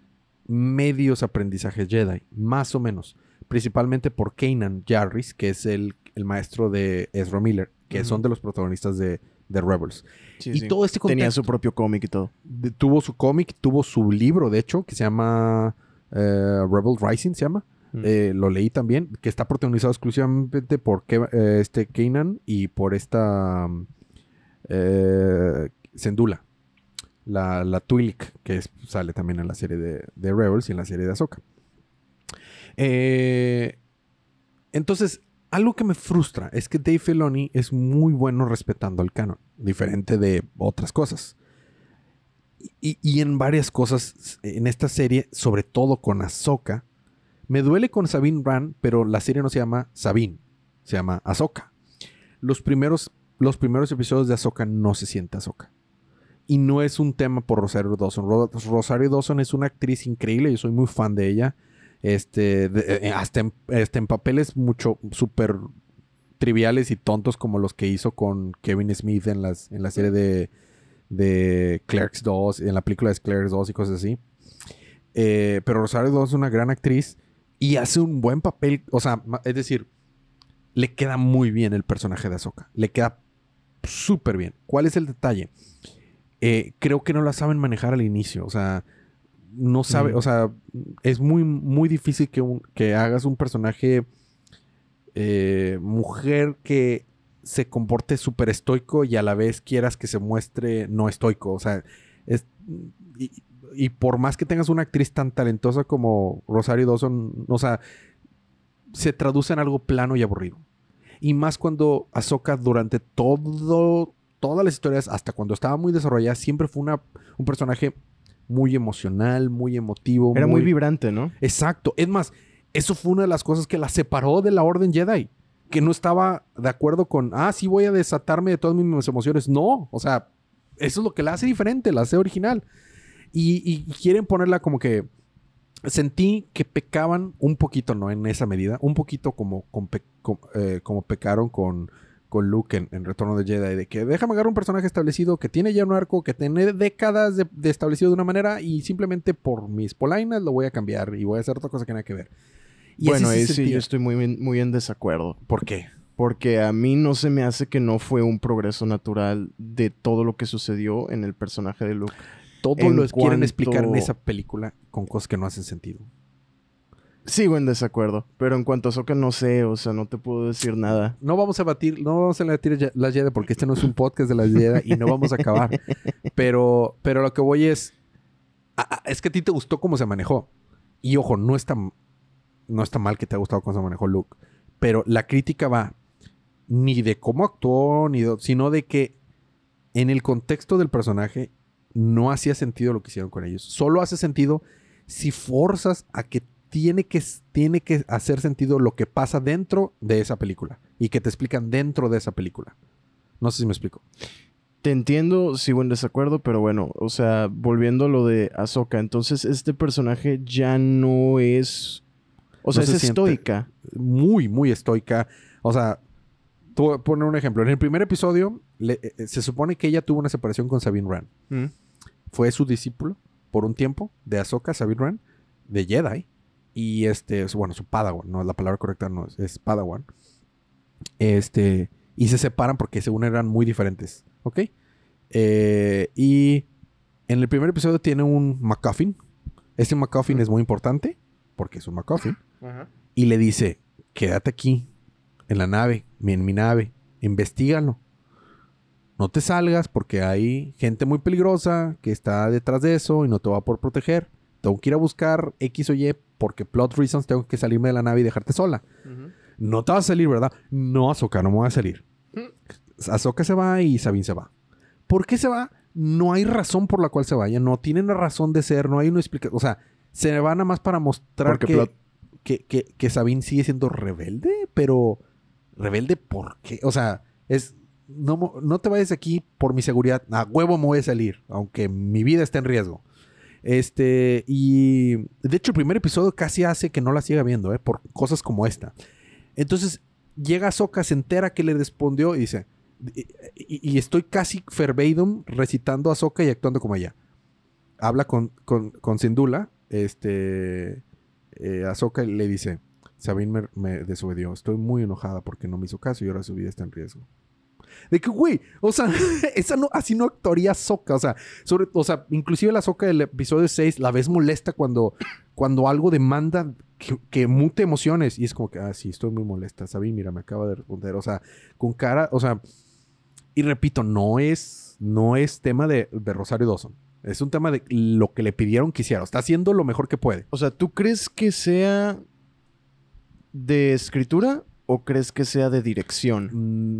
medios aprendizajes Jedi, más o menos, principalmente por Kanan Jarrus, que es el, el maestro de Ezra Miller, que Ujú. son de los protagonistas de, de Rebels. Sí, y sí. todo este contexto Tenía su propio cómic y todo. de- tuvo su cómic, tuvo su libro, de hecho, que se llama eh, Rebel Rising, se llama. Mm. Eh, lo leí también, que está protagonizado exclusivamente por Ke- eh, este Kanan y por esta mm, eh, Zendula, la, la Twi'lek, que es- sale también en la serie de, de Rebels y en la serie de Ahsoka. Eh, entonces, algo que me frustra es que Dave Filoni es muy bueno respetando el canon, diferente de otras cosas. Y, en varias cosas en esta serie, sobre todo con Ahsoka, me duele con Sabine Wren, pero la serie no se llama Sabine, se llama Ahsoka. Los primeros, los primeros episodios de Ahsoka no se siente Ahsoka. Y no es un tema por Rosario Dawson. Ro- Rosario Dawson es una actriz increíble, yo soy muy fan de ella. Este, de- eh, hasta, en, hasta en papeles mucho súper triviales y tontos como los que hizo con Kevin Smith en, las, en la serie de, de Clerks 2, en la película de Clerks 2 y cosas así. Eh, pero Rosario Dawson es una gran actriz y hace un buen papel, o sea, es decir, le queda muy bien el personaje de Ahsoka, le queda súper bien. ¿Cuál es el detalle? Eh, creo que no la saben manejar al inicio, o sea, no sabe, Mm. o sea, es muy, muy difícil que, un- que hagas un personaje eh, mujer que se comporte súper estoico y a la vez quieras que se muestre no estoico. O sea, es, y, y por más que tengas una actriz tan talentosa como Rosario Dawson, o sea, se traduce en algo plano y aburrido. Y más cuando Ahsoka durante todo, todas las historias, hasta cuando estaba muy desarrollada, siempre fue una, un personaje muy emocional, muy emotivo. Era muy vibrante, ¿no? Exacto. Es más, eso fue una de las cosas que la separó de la Orden Jedi. Que no estaba de acuerdo con, ah, sí voy a desatarme de todas mis emociones. No, o sea, eso es lo que la hace diferente, la hace original. Y, y quieren ponerla como que... Sentí que pecaban un poquito, ¿no? En esa medida. Un poquito como, con pe- eh, como pecaron con, con Luke en, en Retorno de Jedi. De que déjame agarrar un personaje establecido que tiene ya un arco, que tiene décadas de, de establecido de una manera y simplemente por mis polainas lo voy a cambiar y voy a hacer otra cosa que nada que ver. Y bueno, ahí sí sentía. yo estoy muy, en- muy en desacuerdo. ¿Por qué? Porque a mí no se me hace que no fue un progreso natural de todo lo que sucedió en el personaje de Luke. Todo En lo quieren explicar en esa película con cosas que no hacen sentido. Sigo en desacuerdo. Pero en cuanto a Ahsoka, no sé. O sea, no te puedo decir nada. No vamos a batir, no vamos a batir las Jedi porque este no es un podcast de las Jedi y no vamos a acabar. Pero, pero lo que voy es, a- a- es que a ti te gustó cómo se manejó. Y ojo, no está, no está mal que te haya gustado cómo se manejó Luke. Pero la crítica va ni de cómo actuó, ni de- sino de que en el contexto del personaje no hacía sentido lo que hicieron con ellos. Solo hace sentido si forzas a que tiene que, tiene que hacer sentido lo que pasa dentro de esa película y que te explican dentro de esa película. No sé si me explico. Te entiendo, sigo en desacuerdo, pero bueno, o sea, volviendo a lo de Ahsoka, entonces este personaje ya no es. O sea, No es estoica. Muy, muy estoica. O sea, te voy a poner un ejemplo. En el primer episodio le- eh, se supone que ella tuvo una separación con Sabine Wren. Mm. Fue su discípulo por un tiempo de Ahsoka, Sabine Wren, de Jedi. Y este, bueno, su Padawan, no la palabra correcta, no es, es Padawan. Este, y se separan porque según eran muy diferentes, ¿ok? Eh, y en el primer episodio tiene un MacGuffin. Ese MacGuffin es muy importante porque es un MacGuffin. Y le dice, quédate aquí, en la nave, en mi nave, investigalo. No te salgas porque hay gente muy peligrosa que está detrás de eso y no te va por proteger. Tengo que ir a buscar X o Y porque plot reasons tengo que salirme de la nave y dejarte sola. No te vas a salir, ¿verdad? No, Ahsoka, no me voy a salir. Ahsoka se va y Sabine se va. ¿Por qué se va? No hay razón por la cual se vaya. No tiene una razón de ser. No hay una explicación. O sea, se va nada más para mostrar que, plot- que, que, que Sabine sigue siendo rebelde. Pero, ¿rebelde por qué? O sea, es... No, no te vayas aquí por mi seguridad. A huevo me voy a salir. Aunque mi vida esté en riesgo. Este, y de hecho, el primer episodio casi hace que no la siga viendo, ¿eh? Por cosas como esta. Entonces, llega Soka, se entera que le respondió y dice, y, estoy casi verbatim recitando a Soka y actuando como ella. Habla con, con, con Sindula, este, eh, le dice, Sabine me, me desobedió, estoy muy enojada porque no me hizo caso y ahora su vida está en riesgo. De que, güey, o sea, esa no, así no actuaría Soka. O sea, sobre, o sea, inclusive la Soka del episodio 6 la ves molesta cuando, cuando algo demanda que, que mute emociones. Y es como que, ah, sí, estoy muy molesta. Sabí, mira, me acaba de responder. O sea, con cara, o sea, y repito, no es, no es tema de, de Rosario Dawson. Es un tema de lo que le pidieron que hiciera. Está haciendo lo mejor que puede. O sea, ¿tú crees que sea de escritura o crees que sea de dirección?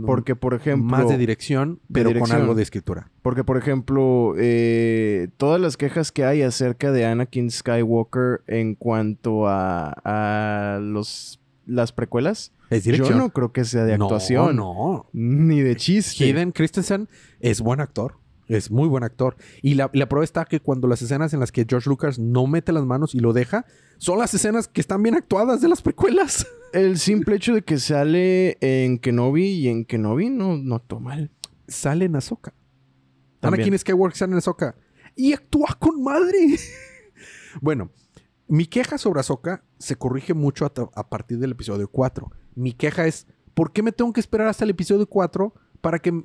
Mm, Porque, por ejemplo... más de dirección, pero dirección. con algo de escritura. Porque, por ejemplo, eh, todas las quejas que hay acerca de Anakin Skywalker en cuanto a, a los, las precuelas, Es yo no creo que sea de No, actuación. No, Ni de chiste. Hayden Christensen es buen actor. Es muy buen actor. Y la, la prueba está que cuando las escenas en las que George Lucas no mete las manos y lo deja, son las escenas que están bien actuadas de las precuelas. El simple hecho de que sale en Kenobi y en Kenobi no, no actuó mal. Sale en Ahsoka. También. Anakin Skywalker sale en Ahsoka. Y actúa con madre. bueno, mi queja sobre Ahsoka se corrige mucho a, a partir del episodio 4. Mi queja es, ¿por qué me tengo que esperar hasta el episodio 4 para que,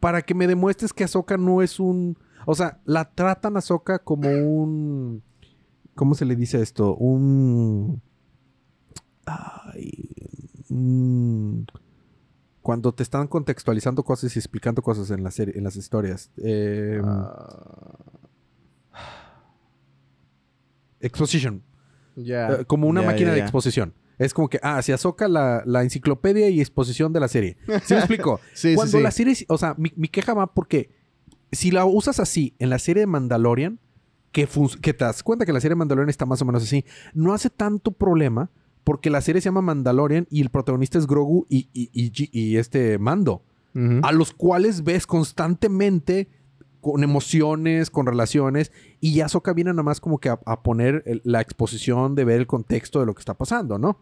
para que me demuestres que Ahsoka no es un... O sea, la tratan a Ahsoka como un... ¿Cómo se le dice esto? Un... Ay, un- Cuando te están contextualizando cosas y explicando cosas en la serie, en las historias. Eh, Ah, exposition. ya. Eh, como una máquina de exposición. Es como que, ah, se azoca la, la enciclopedia y exposición de la serie. ¿Sí me explico? Sí, Cuando sí. la serie, o sea, mi, mi queja va porque si la usas así en la serie de Mandalorian, que, que te das cuenta que la serie de Mandalorian está más o menos así, no hace tanto problema porque la serie se llama Mandalorian y el protagonista es Grogu y, y- y este Mando, a los cuales ves constantemente con emociones, con relaciones, y ya Ahsoka viene nada más como que a, a poner el- la exposición de ver el contexto de lo que está pasando, ¿no?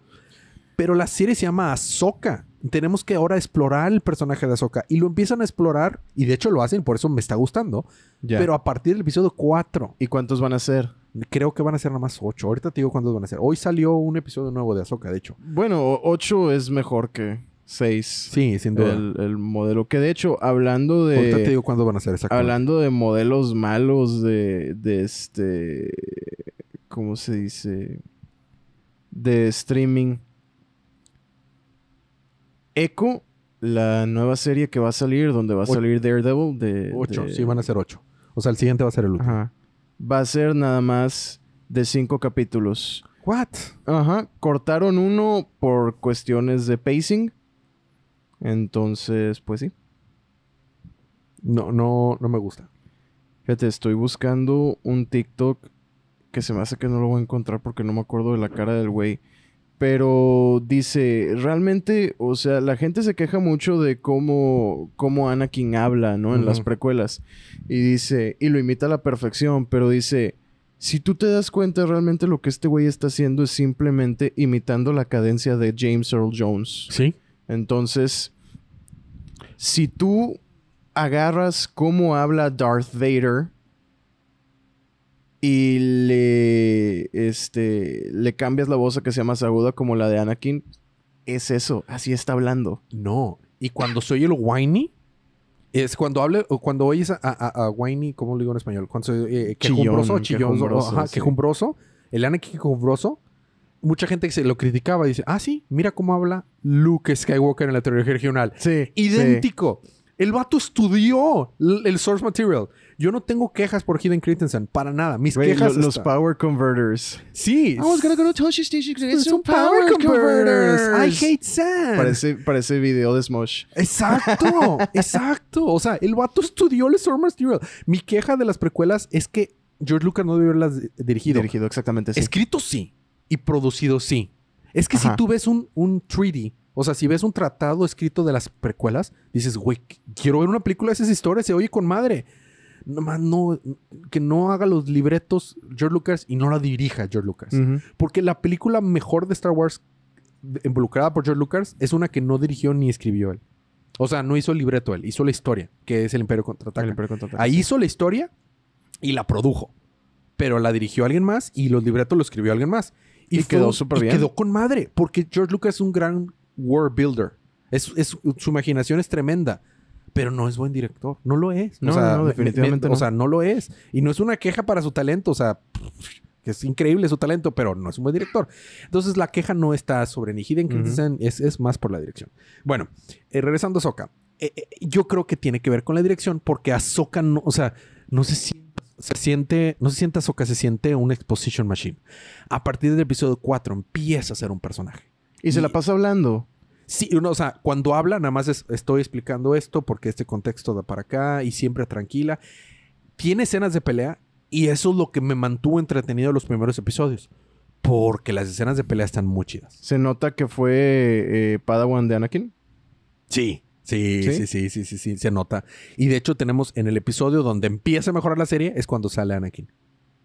Pero la serie se llama Ahsoka. Tenemos que ahora explorar el personaje de Ahsoka. Y lo empiezan a explorar, y de hecho lo hacen, por eso me está gustando. Ya. Pero a partir del episodio 4, ¿Y cuántos van a ser? creo que van a ser nada más 8. Ahorita te digo cuántos van a ser. Hoy salió un episodio nuevo de Ahsoka, de hecho. Bueno, o- ocho es mejor que 6. Sí, sin duda. El, el modelo. Que de hecho, hablando de. Ahorita te digo cuándo van a ser exactamente. Hablando de modelos malos de, de este. ¿Cómo se dice? De streaming. Echo, la nueva serie que va a salir, donde va a salir Daredevil. De, Ocho, de- sí, van a ser ocho. O sea, el siguiente va a ser el último. Ajá. Va a ser nada más de cinco capítulos. ¿What? Ajá. Cortaron uno por cuestiones de pacing. Entonces, pues sí. No, no, no me gusta. Fíjate, estoy buscando un TikTok que se me hace que no lo voy a encontrar porque no me acuerdo de la cara del güey. Pero dice, realmente, o sea, la gente se queja mucho de cómo, cómo Anakin habla, ¿no? En las precuelas. Y dice, y lo imita a la perfección, pero dice, si tú te das cuenta, realmente lo que este güey está haciendo es simplemente imitando la cadencia de James Earl Jones. Sí. Entonces, si tú agarras cómo habla Darth Vader y le, este, le cambias la voz a que sea más aguda como la de Anakin, es eso, así está hablando. No. Y cuando soy el whiny, es cuando hable, o cuando oyes a, a, a whiny, ¿cómo lo digo en español? Cuando soy eh, quejumbroso, Chillón, chillón, quejumbroso, ajá, sí. quejumbroso, el Anakin quejumbroso, mucha gente que se lo criticaba y dice, ah, sí, mira cómo habla Luke Skywalker en la teoría regional. Sí. Idéntico. El vato estudió el source material. Yo no tengo quejas por Hayden Christensen, para nada. Mis quejas lo- los power converters. Sí. go to Toshi Station to Son power converters. I hate sand. Parece, parece video de Smosh. Exacto, exacto. O sea, el vato estudió el source material. Mi queja de las precuelas es que George Lucas no debió haberlas di- dirigido. Dirigido exactamente. Escrito sí y producido sí. Es que si tú ves un, un 3D, o sea, si ves un tratado escrito de las precuelas, dices, güey, quiero ver una película de esas historias, se oye con madre. Nomás no, que no haga los libretos George Lucas y no la dirija George Lucas. Porque la película mejor de Star Wars involucrada por George Lucas es una que no dirigió ni escribió él. O sea, no hizo el libreto él, hizo la historia, que es el Imperio Contraataca. El Imperio Contraataca, Ahí sí. hizo la historia y la produjo. Pero la dirigió alguien más y los libretos lo escribió alguien más. Y fue quedó súper bien. quedó con madre. Porque George Lucas es un gran world builder. Es, es- su imaginación es tremenda. Pero no es buen director. No lo es. No, o sea, no, me- definitivamente me- no. O sea, no lo es. Y no es una queja para su talento. O sea, que es increíble su talento, pero no es un buen director. Entonces la queja no está sobre ni. Christensen, es, es más por la dirección. Bueno, eh, regresando a Ahsoka. Eh, eh, yo creo que tiene que ver con la dirección porque Ahsoka no, o sea, no se siente, se siente, no se siente Ahsoka, se siente una exposition machine. A partir del episodio 4 empieza a ser un personaje. Y se la pasa hablando. Sí, uno, o sea, cuando habla, nada más es- estoy explicando esto porque este contexto da para acá y siempre tranquila. Tiene escenas de pelea y eso es lo que me mantuvo entretenido los primeros episodios. Porque las escenas de pelea están muy chidas. Se nota que fue eh, Padawan de Anakin. Sí. Sí, ¿Sí? sí, sí, sí, sí, se nota. Y de hecho tenemos en el episodio donde empieza a mejorar la serie es cuando sale Anakin.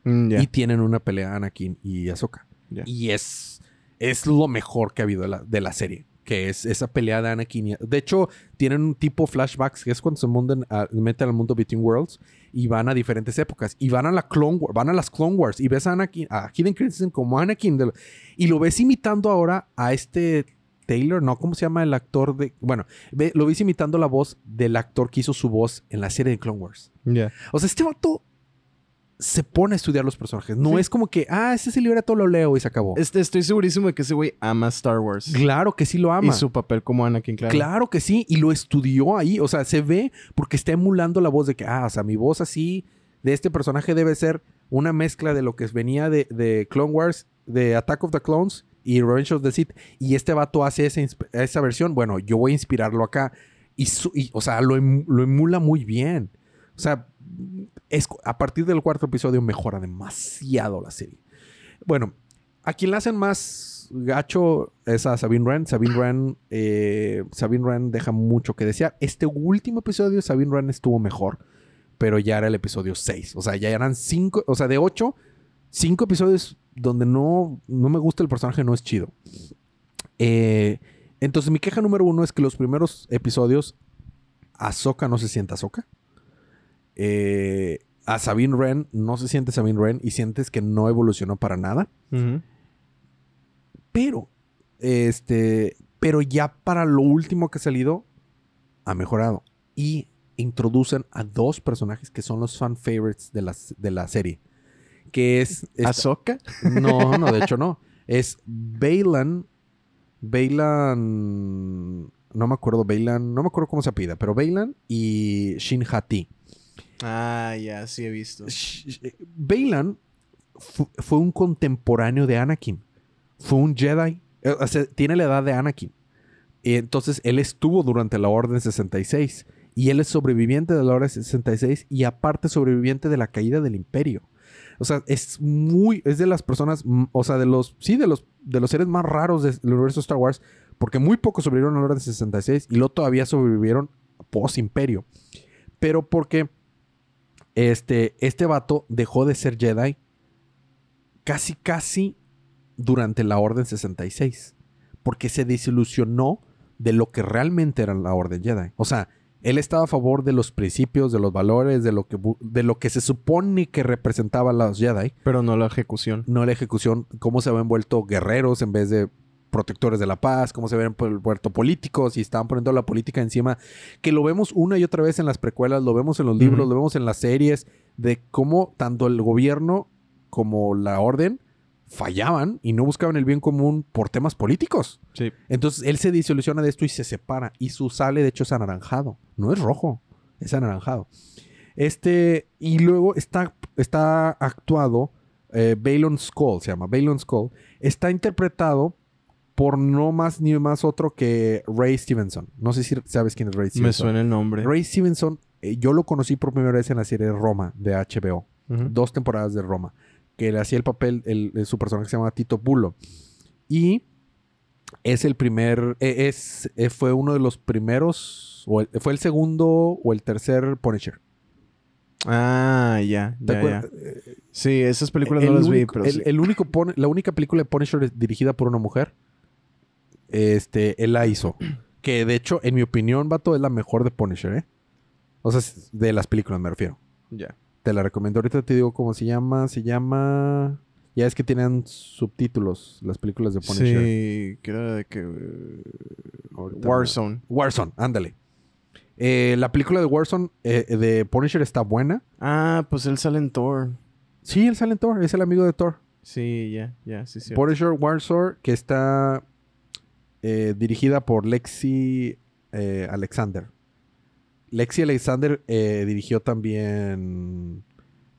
Mm. Y tienen una pelea Anakin y Ahsoka. Y es, es lo mejor que ha habido de la, de la serie. Que es esa pelea de Anakin. y- de hecho, tienen un tipo flashbacks que es cuando se munden a- meten al mundo Between Worlds y van a diferentes épocas. Y van a la Clone War- van a las Clone Wars y ves a Anakin, a Hayden Christensen como Anakin. de- y lo ves imitando ahora a este Taylor, ¿no? ¿Cómo se llama el actor de...? Bueno, ve- lo ves imitando la voz del actor que hizo su voz en la serie de Clone Wars. Ya. O sea, este vato se pone a estudiar los personajes. No Sí. es como que, ah, ese es el libreto, lo leo y se acabó. Este, estoy segurísimo de que ese güey ama Star Wars. Claro que sí lo ama. Y su papel como Anakin, claro. Claro que sí. Y lo estudió ahí. O sea, se ve porque está emulando la voz de que, ah, o sea, mi voz así de este personaje debe ser una mezcla de lo que venía de, de Clone Wars, de Attack of the Clones y Revenge of the Sith. Y este vato hace esa, esa versión. Bueno, yo voy a inspirarlo acá. Y, su- o sea, lo, lo emula muy bien. O sea, es, a partir del cuarto episodio mejora demasiado la serie. Bueno, a quien le hacen más gacho es a Sabine Wren. Sabine Wren, eh, Sabine Wren deja mucho que desear. Este último episodio, Sabine Wren estuvo mejor, pero ya era el episodio 6. O sea, ya eran 5, o sea, de 8, 5 episodios donde no, no me gusta el personaje, no es chido. Eh, entonces, mi queja número uno es que los primeros episodios, Ahsoka no se siente Ahsoka. Eh, a Sabine Wren no se siente Sabine Wren y sientes que no evolucionó para nada. Pero, este, Pero ya para lo último que ha salido, ha mejorado. Y introducen a dos personajes que son los fan favorites de la, de la serie. Que es... esta- ¿Ahsoka? no, no, de hecho no. Es Bailan. Bailan. No me acuerdo, Bailan. No me acuerdo cómo se apida, pero Bailan y Shin Hati. Ah, ya, sí he visto. Bailan fu- fue un contemporáneo de Anakin. Fue un Jedi. eh, O sea, tiene la edad de Anakin. Y entonces él estuvo durante la Orden 66. Y él es sobreviviente de la Orden 66 y aparte sobreviviente de la caída del Imperio. O sea, es muy, es de las personas, o sea, de los, sí, de los, de los seres más raros del universo Star Wars, porque muy pocos sobrevivieron a la Orden 66 y luego todavía sobrevivieron post Imperio. Pero porque este, este vato dejó de ser Jedi casi, casi durante la Orden 66. Porque se desilusionó de lo que realmente era la Orden Jedi. O sea, él estaba a favor de los principios, de los valores, de lo que, de lo que se supone que representaban los Jedi. Pero no la ejecución. No la ejecución, cómo se habían vuelto guerreros en vez de protectores de la paz, cómo se habían pu- vuelto políticos y estaban poniendo la política encima, que lo vemos una y otra vez en las precuelas, lo vemos en los libros, lo vemos en las series, de cómo tanto el gobierno como la orden fallaban y no buscaban el bien común por temas políticos. Sí. Entonces él se disoluciona de esto y se separa. Y su sale, de hecho, es anaranjado. No es rojo, es anaranjado. Este, y luego está, está actuado, eh, Balon Skull se llama, Balon Skull. Está interpretado por no más ni más otro que Ray Stevenson. No sé si sabes quién es Ray Stevenson. Me suena el nombre. Ray Stevenson, eh, yo lo conocí por primera vez en la serie Roma de HBO Ujú. dos temporadas de Roma, que le hacía el papel, el, el- su personaje se llama Tito Bulo. Y es el primer, eh, es, eh, fue uno de los primeros, o el- fue el segundo o el tercer Punisher. Ah, ya, ¿Te ya, ya. Sí, esas películas El no las vi, pero el, sí. el único la única película de Punisher dirigida por una mujer, este, él la hizo. Que de hecho, en mi opinión, vato, es la mejor de Punisher, ¿eh? O sea, de las películas me refiero. Ya. Te la recomiendo. Ahorita te digo cómo se llama. Se llama. Ya es que tienen subtítulos las películas de Punisher. Sí, que era de que... Ahorita Warzone. Warzone, ándale. Eh, la película de Warzone eh, de Punisher está buena. Ah, pues él sale en Thor. Sí, él sale en Thor. Es el amigo de Thor. Sí, ya, ya, sí, sí. Punisher Warzone, que está eh, dirigida por Lexi Alexander. Lexi Alexander eh, dirigió también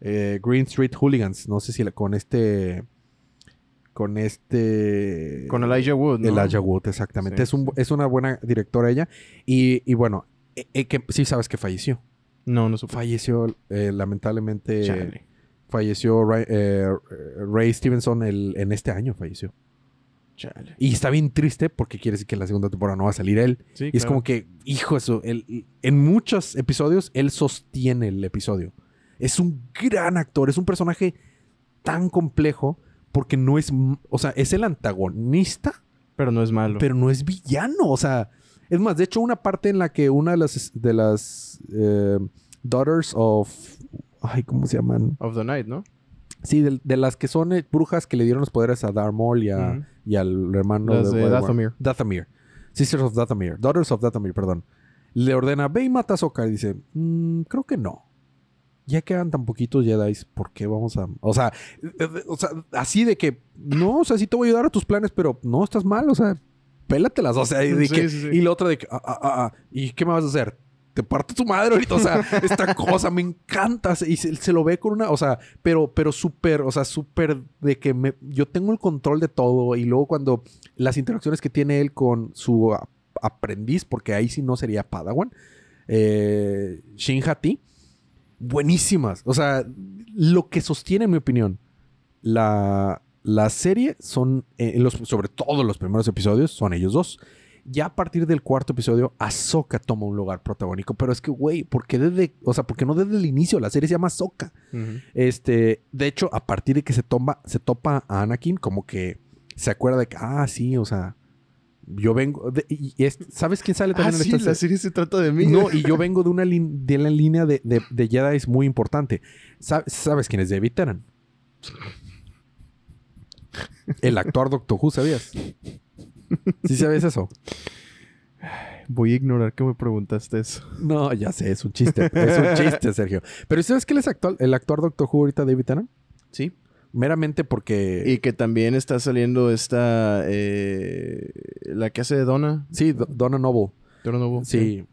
eh, Green Street Hooligans. No sé si la- con este. Con este. Con Elijah Wood, ¿no? Elijah Wood, exactamente. Sí, es, un- sí. es una buena directora ella. Y, y bueno, eh, eh, que sí sabes que falleció. No, no supe. Falleció, eh, lamentablemente. Chale. Falleció Ray, Ray Stevenson el- en este año, falleció. Chale. Y está bien triste porque quiere decir que en la segunda temporada no va a salir él. Sí, Y es como que, hijo, eso, él- en muchos episodios él sostiene el episodio. Es un gran actor, es un personaje tan complejo porque no es, o sea, es el antagonista, Pero no es malo. pero no es villano. O sea, es más, de hecho, una parte en la que una de las, de las eh, Daughters of, ay, ¿cómo se llaman? Of the Night, ¿no? Sí, de, de las que son eh, brujas que le dieron los poderes a Darth Maul y, a-. y al hermano Las de. Dathomir. Dathomir. Sisters of Dathomir. Daughters of Dathomir, perdón. Le ordena, ve y mata a Sokka. Y dice, "Mm, creo que no. Ya quedan tan poquitos Jedi, ¿por qué vamos a...? O sea, eh, eh, o sea, así de que, no, o sea, sí te voy a ayudar a tus planes, pero no, estás mal, o sea, pélatelas. O sea, y, de Sí, que- sí, sí. y la otra de que, ah, ah, ah, ah, ¿y qué me vas a hacer? Te parte tu madre ahorita, o sea, esta cosa me encanta. Y se, se lo ve con una, o sea, pero, pero súper, o sea, súper de que me, yo tengo el control de todo. Y luego cuando las interacciones que tiene él con su a- aprendiz, porque ahí sí no sería Padawan, eh, Shin Hati, buenísimas. O sea, lo que sostiene, en mi opinión, la, la serie son, eh, los, sobre todo los primeros episodios, son ellos dos. Ya a partir del cuarto episodio, Ahsoka toma un lugar protagónico. Pero es que, güey, ¿por qué desde, o sea, por qué no desde el inicio? La serie se llama Ahsoka. Este, de hecho, a partir de que se toma, se topa a Anakin, como que se acuerda de que, ah, sí, o sea, yo vengo, de- y, y es- ¿sabes quién sale Ah, también en sí, esta la serie? se trata de mí. No, y yo vengo de una, de la línea de, de, de Jedi es muy importante. Sa- ¿Sabes quién es David Tennant? El actor Doctor Who, ¿sabías? ¿Sí sabes eso? Voy a ignorar que me preguntaste eso. No, ya sé, es un chiste. Es un chiste, Sergio. Pero ¿sabes quién es actual, el actor Doctor Who ahorita, David Tennant? Sí. Meramente porque... Y que también está saliendo esta... eh, la que hace de Donna. Sí, Do- Donna Noble. Donna Noble. Sí,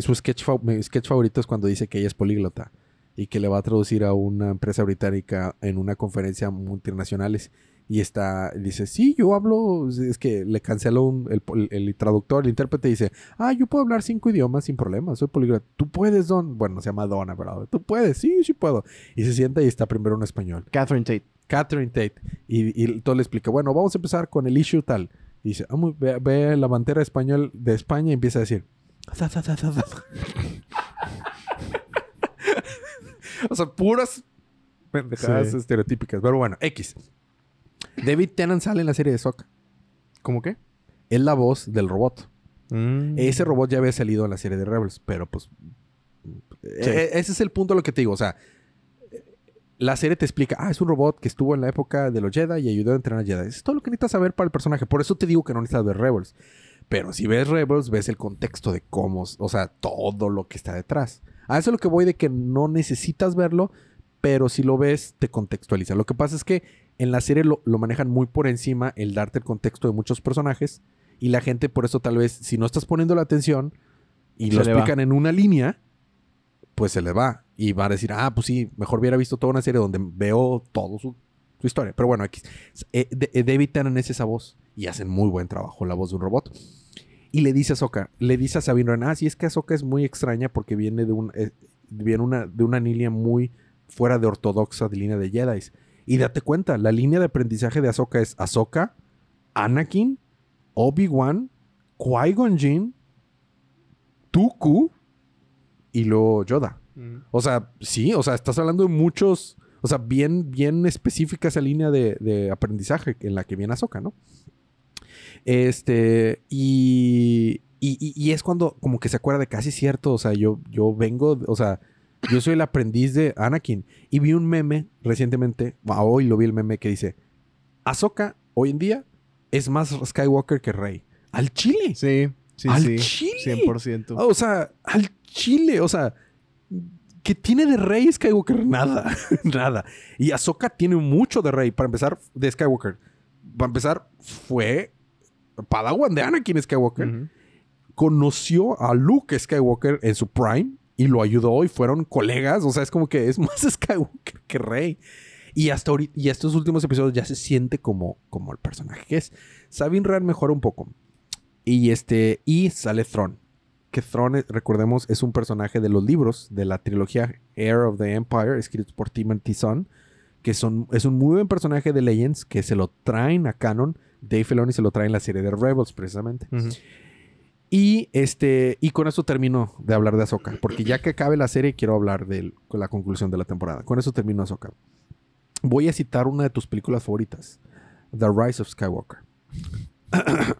su sketch, fa- mi sketch favorito es cuando dice que ella es políglota y que le va a traducir a una empresa británica en una conferencia multinacionales y está, dice, sí, yo hablo, es que le canceló un- el, el traductor, el intérprete dice, ah, yo puedo hablar cinco idiomas sin problema, soy políglota. Tú puedes, Don, bueno, se llama Donna, ¿verdad? Tú puedes, sí, sí puedo. Y se sienta y está primero en español. Catherine Tate. Catherine Tate. Y, y todo le explica, bueno, vamos a empezar con el issue tal. Y dice, ah, muy- ve, ve la bandera español de España y empieza a decir. o sea, puras pendejadas Sí. estereotípicas. Pero bueno, X. David Tennant sale en la serie de Sokka. ¿Cómo qué? Es la voz del robot. Mm. Ese robot ya había salido en la serie de Rebels, pero pues. e- ese es el punto de lo que te digo. O sea, la serie te explica, ah, es un robot que estuvo en la época de los Jedi y ayudó a entrenar a Jedi. Es todo lo que necesitas saber para el personaje. Por eso te digo que no necesitas ver Rebels. Pero si ves Rebels, ves el contexto de cómo, o sea, todo lo que está detrás. A eso es lo que voy de que no necesitas verlo, pero si lo ves, te contextualiza. Lo que pasa es que en la serie lo, lo manejan muy por encima el darte el contexto de muchos personajes y la gente por eso tal vez, si no estás poniendo la atención y Se lo va. explican en una línea, pues se le va. Y va a decir, ah, pues sí, mejor hubiera visto toda una serie donde veo todo su, su historia. Pero bueno, aquí, eh, de- eh, David Tennant es esa voz y hacen muy buen trabajo la voz de un robot. Y le dice a Ahsoka, le dice a Sabine Wren, ah, sí, es que Ahsoka es muy extraña porque viene de, un, eh, viene una, de una línea muy fuera de ortodoxa de línea de Jedi. Y date cuenta, la línea de aprendizaje de Ahsoka es Ahsoka, Anakin, Obi-Wan, Qui-Gon Jinn, Dooku y luego Yoda. Mm. O sea, sí, o sea, estás hablando de muchos, o sea, bien, bien específica esa línea de, de aprendizaje en la que viene Ahsoka, ¿no? Este, y, y, y- y es cuando como que se acuerda de casi cierto, o sea, yo, yo vengo, o sea, yo soy el aprendiz de Anakin y vi un meme recientemente, hoy lo vi el meme que dice, Ahsoka hoy en día es más Skywalker que Rey. Al chile. Sí, sí, Al sí. chile. 100%. O sea, al chile, o sea, que tiene de Rey Skywalker nada, nada. Y Ahsoka tiene mucho de Rey. Para empezar, de Skywalker. Para empezar, fue Padawan de Anakin Skywalker. Conoció a Luke Skywalker en su prime y lo ayudó y fueron colegas. O sea, es como que es más Skywalker que Rey. Y hasta y estos últimos episodios ya se siente como, como el personaje que es. Sabine Wren mejora un poco. Y este, y sale Thrawn. Que Thrawn, eh, recordemos, es un personaje de los libros de la trilogía Heir of the Empire, escritos por Timothy Zahn, que son, es un muy buen personaje de Legends que se lo traen a canon. Dave Filoni se lo trae en la serie de Rebels, precisamente. Ujú. Y este y con eso termino de hablar de Ahsoka, porque ya que acabe la serie quiero hablar de la conclusión de la temporada. Con eso termino Ahsoka. Voy a citar una de tus películas favoritas, The Rise of Skywalker.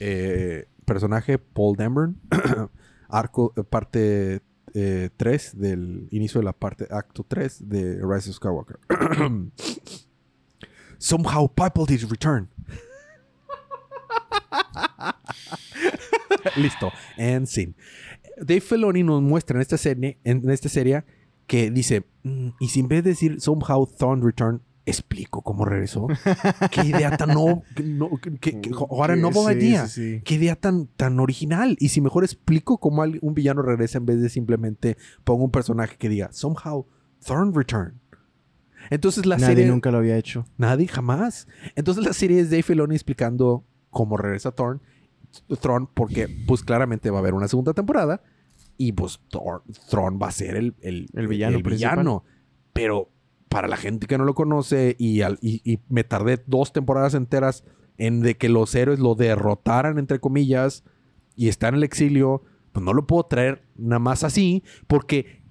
Eh, personaje Paul Dameron, arco eh, parte 3 del inicio de la parte acto 3 de Rise of Skywalker. Somehow Papal is return. Listo. En sin. Dave Filoni nos muestra en esta serie, en esta serie que dice, "Mm, y si en vez de decir somehow Thrawn return, explico cómo regresó. Qué idea tan no, no que, ahora no Sí, idea. sí, sí. Qué idea tan, tan original. Y si mejor explico cómo un villano regresa en vez de simplemente pongo un personaje que diga somehow Thrawn return. Entonces la Nadie serie nunca lo había hecho. Nadie, jamás. Entonces la serie es Dave Filoni explicando cómo regresa Thorn, Thrawn, porque pues claramente va a haber una segunda temporada y pues Thor- Thrawn va a ser el, el, El villano principal. villano. Pero para la gente que no lo conoce y, al- y- y me tardé dos temporadas enteras en de que los héroes lo derrotaran, entre comillas, y está en el exilio, pues no lo puedo traer nada más así porque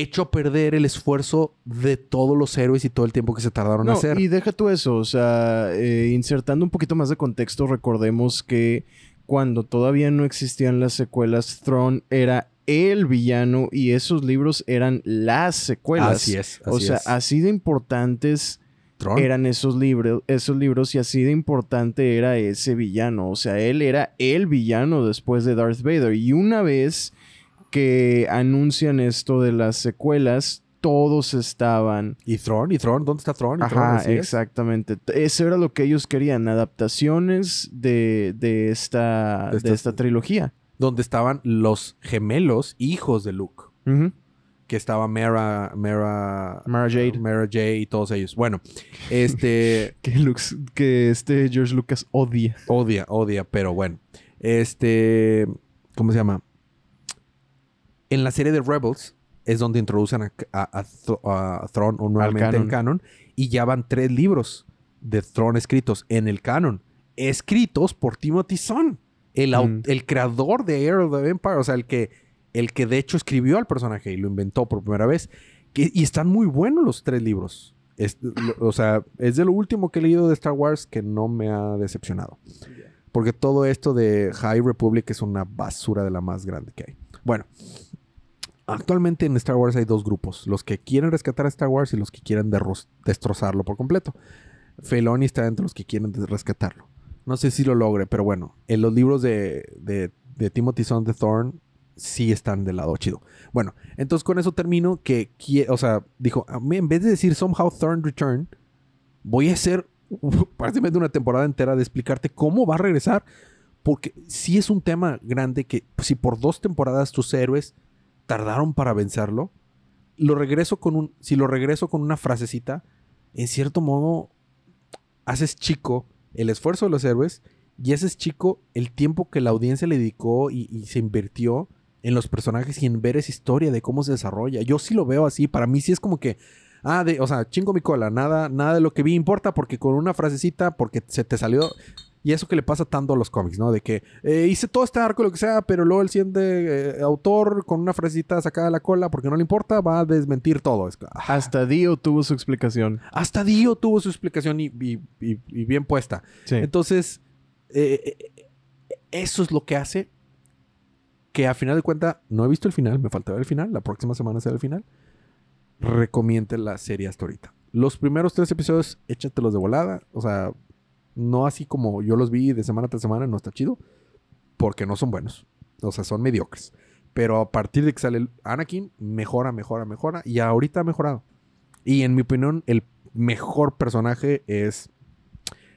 hecho a perder el esfuerzo de todos los héroes y todo el tiempo que se tardaron No, a hacer. y deja tú eso, o sea, eh, insertando un poquito más de contexto, recordemos que cuando todavía no existían las secuelas, Thrawn era el villano y esos libros eran las secuelas. Así es. o así sea, es. así de importantes Tron. eran esos libros, esos libros y así de importante era ese villano. O sea, él era el villano después de Darth Vader. Y una vez que anuncian esto de las secuelas, todos estaban. ¿Y Thrawn? ¿Y Thrawn? ¿Dónde está Thrawn? Ajá, exactamente. Eso era lo que ellos querían, adaptaciones de, de esta, De esta trilogía. Donde estaban los gemelos hijos de Luke. Que estaba Mara... Mara... Mara Jade. Mara Jade y todos ellos. Bueno, este... Que, Lux- que este George Lucas odia. odia, odia, pero bueno. Este... ¿Cómo se llama? En la serie de Rebels es donde introducen a, a, a, Th- a Thrawn o nuevamente en canon. Y ya van tres libros de Thrawn escritos en el canon. Escritos por Timothy Zahn. El, Mm. el creador de Heir of the Empire. O sea, el que, el que de hecho escribió al personaje y lo inventó por primera vez. Que- y están muy buenos los tres libros. Es- lo- o sea, es de lo último que he leído de Star Wars que no me ha decepcionado. Porque todo esto de High Republic es una basura de la más grande que hay. Bueno, actualmente en Star Wars hay dos grupos: los que quieren rescatar a Star Wars y los que quieren destrozarlo por completo. Feloni está entre los que quieren rescatarlo. No sé si lo logre, pero bueno, en los libros de, de, Timothy Son de Thorn sí están del lado chido. Bueno, entonces con eso termino que, o sea, dijo, a mí, en vez de decir Somehow Thorn Return, voy a hacer prácticamente una temporada entera de explicarte cómo va a regresar. Porque sí es un tema grande que si por dos temporadas tus héroes tardaron para vencerlo, lo regreso con un, si lo regreso con una frasecita, en cierto modo haces chico el esfuerzo de los héroes y haces chico el tiempo que la audiencia le dedicó y, se invirtió en los personajes y en ver esa historia de cómo se desarrolla. Yo sí lo veo así, para mí sí es como que Ah, de, o sea, chingo mi cola, nada, nada de lo que vi importa porque con una frasecita, porque se te salió. Y eso que le pasa tanto a los cómics, ¿no? De que eh, hice todo este arco, lo que sea, pero luego el siguiente eh, autor con una frasecita sacada de la cola porque no le importa, va a desmentir todo. Es, ah, Hasta Dio tuvo su explicación. hasta Dio tuvo su explicación y, y- y- y bien puesta. Sí. Entonces, eh, eh, eso es lo que hace que a final de cuentas, no he visto el final, me falta ver el final, la próxima semana será el final. Recomiende la serie hasta ahorita. Los primeros tres episodios, échatelos de volada. O sea, no así como yo los vi de semana tras semana, no está chido. Porque no son buenos. O sea, son mediocres. Pero a partir de que sale Anakin, mejora, mejora, mejora. Y ahorita ha mejorado. Y en mi opinión, el mejor personaje es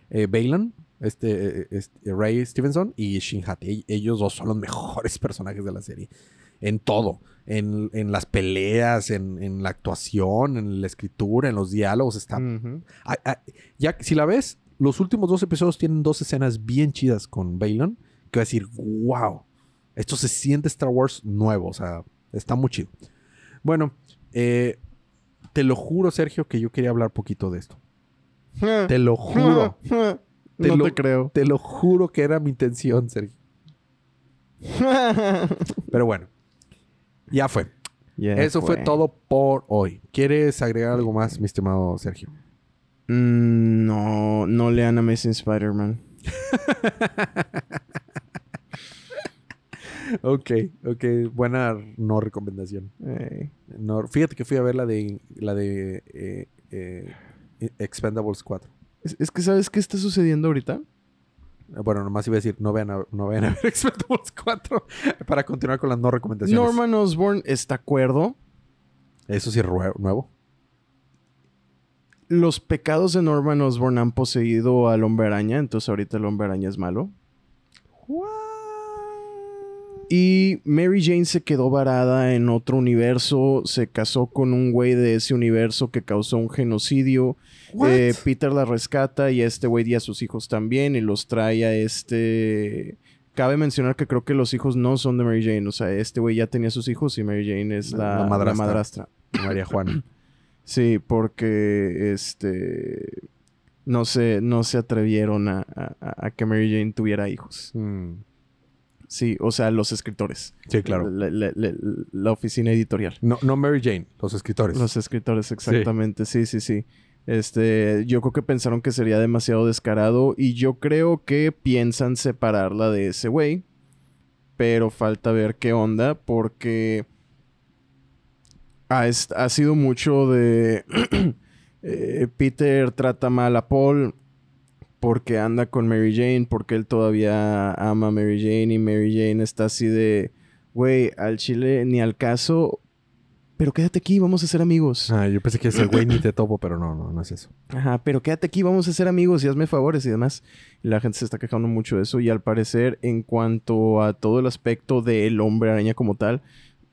eh, Baylan, este, eh, este, Ray Stevenson y Shin Hati. E- Ellos dos son los mejores personajes de la serie. En todo. En, en las peleas, en, en la actuación, en la escritura, en los diálogos. Está. Ah, ah, ya, si la ves, los últimos dos episodios tienen dos escenas bien chidas con Balon. Que va a decir, wow, esto se siente Star Wars nuevo. O sea, está muy chido. Bueno, eh, te lo juro, Sergio, que yo quería hablar poquito de esto. Te lo juro. no Te lo- te creo. Te lo juro que era mi intención, Sergio. Pero bueno, ya fue. Eso fue todo por hoy. ¿Quieres agregar algo más, mi estimado Sergio? Mm, no, no lean Amazing Spider-Man. Ok, ok. Buena no recomendación. Ey. No, fíjate que fui a ver la de la de eh, eh, Expendables 4. Es, es que ¿sabes qué está sucediendo ahorita? Bueno, nomás iba a decir, no vean a, no vean a ver Expendables 4 para continuar con las no recomendaciones. Norman Osborn está acuerdo. Eso sí es nuevo. Los pecados de Norman Osborn han poseído al hombre araña, entonces ahorita el hombre araña es malo. Y Mary Jane se quedó varada en otro universo, se casó con un güey de ese universo que causó un genocidio. Eh, Peter la rescata y a este güey y a sus hijos también y los trae a este... Cabe mencionar que creo que los hijos no son de Mary Jane, o sea, este güey ya tenía sus hijos y Mary Jane es La- la, la la madrastra. madrastra. María Juana. Sí, porque este no se, no se atrevieron a, a- a que Mary Jane tuviera hijos. Mm, Sí, o sea, los escritores. Sí, claro. La, la- la- la oficina editorial. No, no Mary Jane, los escritores. Los escritores, exactamente. Sí. sí, sí, Este, yo creo que pensaron que sería demasiado descarado y yo creo que piensan separarla de ese güey. Pero falta ver qué onda porque ha, ha sido mucho de eh, Peter trata mal a Paul porque anda con Mary Jane, porque él todavía ama a Mary Jane y Mary Jane está así de, güey, al chile ni al caso, pero quédate aquí, vamos a ser amigos. Ah, yo pensé que es el güey ni te topo, pero no, no, no es eso. Ajá, pero quédate aquí, vamos a ser amigos y hazme favores y demás. Y la gente se está quejando mucho de eso y al parecer en cuanto a todo el aspecto del hombre araña como tal,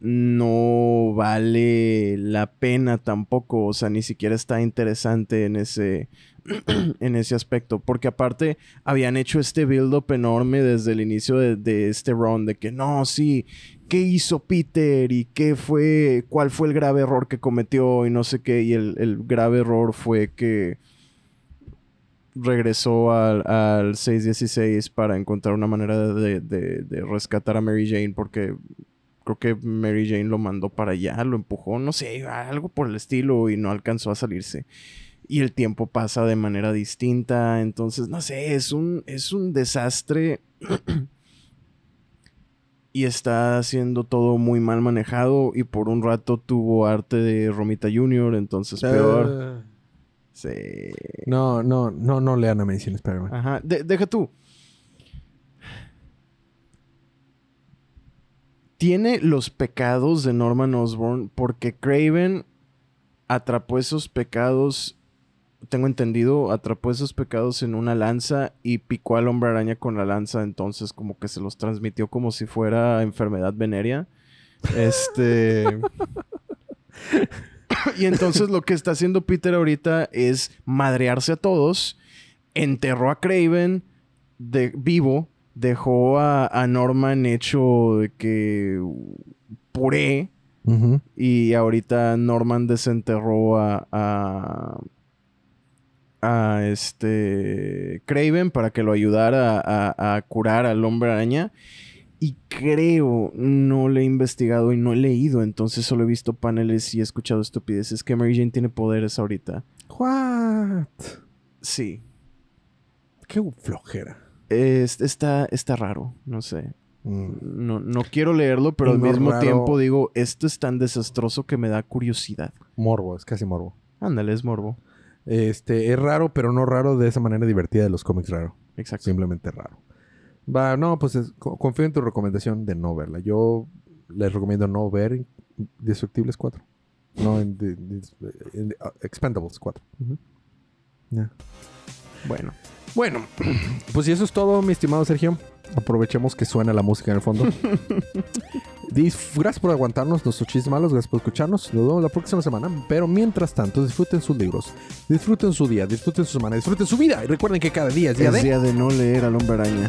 no vale la pena tampoco, o sea, ni siquiera está interesante en ese en ese aspecto, porque aparte habían hecho este build-up enorme desde el inicio de, este run, de que no, sí, ¿qué hizo Peter? ¿Y qué fue, cuál fue el grave error que cometió? Y no sé qué, y el, grave error fue que regresó al, al, 616 para encontrar una manera de, de rescatar a Mary Jane, porque creo que Mary Jane lo mandó para allá, lo empujó, no sé, algo por el estilo y no alcanzó a salirse y el tiempo pasa de manera distinta. Entonces, no sé, es un, es un desastre. y está siendo todo muy mal manejado. Y por un rato tuvo arte de Romita Jr., entonces peor. Ah. Sí. No, no, no, no lean a Medicina spider Ajá. deja tú. Tiene los pecados de Norman Osborn porque Craven atrapó esos pecados tengo entendido, atrapó esos pecados en una lanza y picó al hombre araña con la lanza, entonces como que se los transmitió como si fuera enfermedad venérea. Este... y entonces lo que está haciendo Peter ahorita es madrearse a todos, enterró a Craven de vivo, dejó a, Norman hecho de que puré. Y ahorita Norman desenterró a, a este Craven para que lo ayudara a, curar al hombre araña. Y creo, no le he investigado y no he leído, entonces solo he visto paneles y he escuchado estupideces que Mary Jane tiene poderes ahorita. What? Sí. Qué flojera. Está, está raro, no sé. Mm. No, no quiero leerlo, pero al mismo tiempo digo, esto es tan desastroso que me da curiosidad. Morbo, es casi morbo. Ándale, es morbo. Este, es raro, pero no raro de esa manera divertida de los cómics raro. Exacto. Simplemente raro. Va, no, pues confío en tu recomendación de no verla. Yo les recomiendo no ver Destructibles 4. No, en, uh, Expendables 4. Bueno. Bueno, pues y eso es todo, mi estimado Sergio. Aprovechemos que suena la música en el fondo. gracias por aguantarnos nuestros chistes malos, gracias por escucharnos. Nos vemos la próxima semana. Pero mientras tanto, disfruten sus libros, disfruten su día, disfruten su semana, disfruten su vida. Y recuerden que cada día es día, de... día de no leer al hombre araña.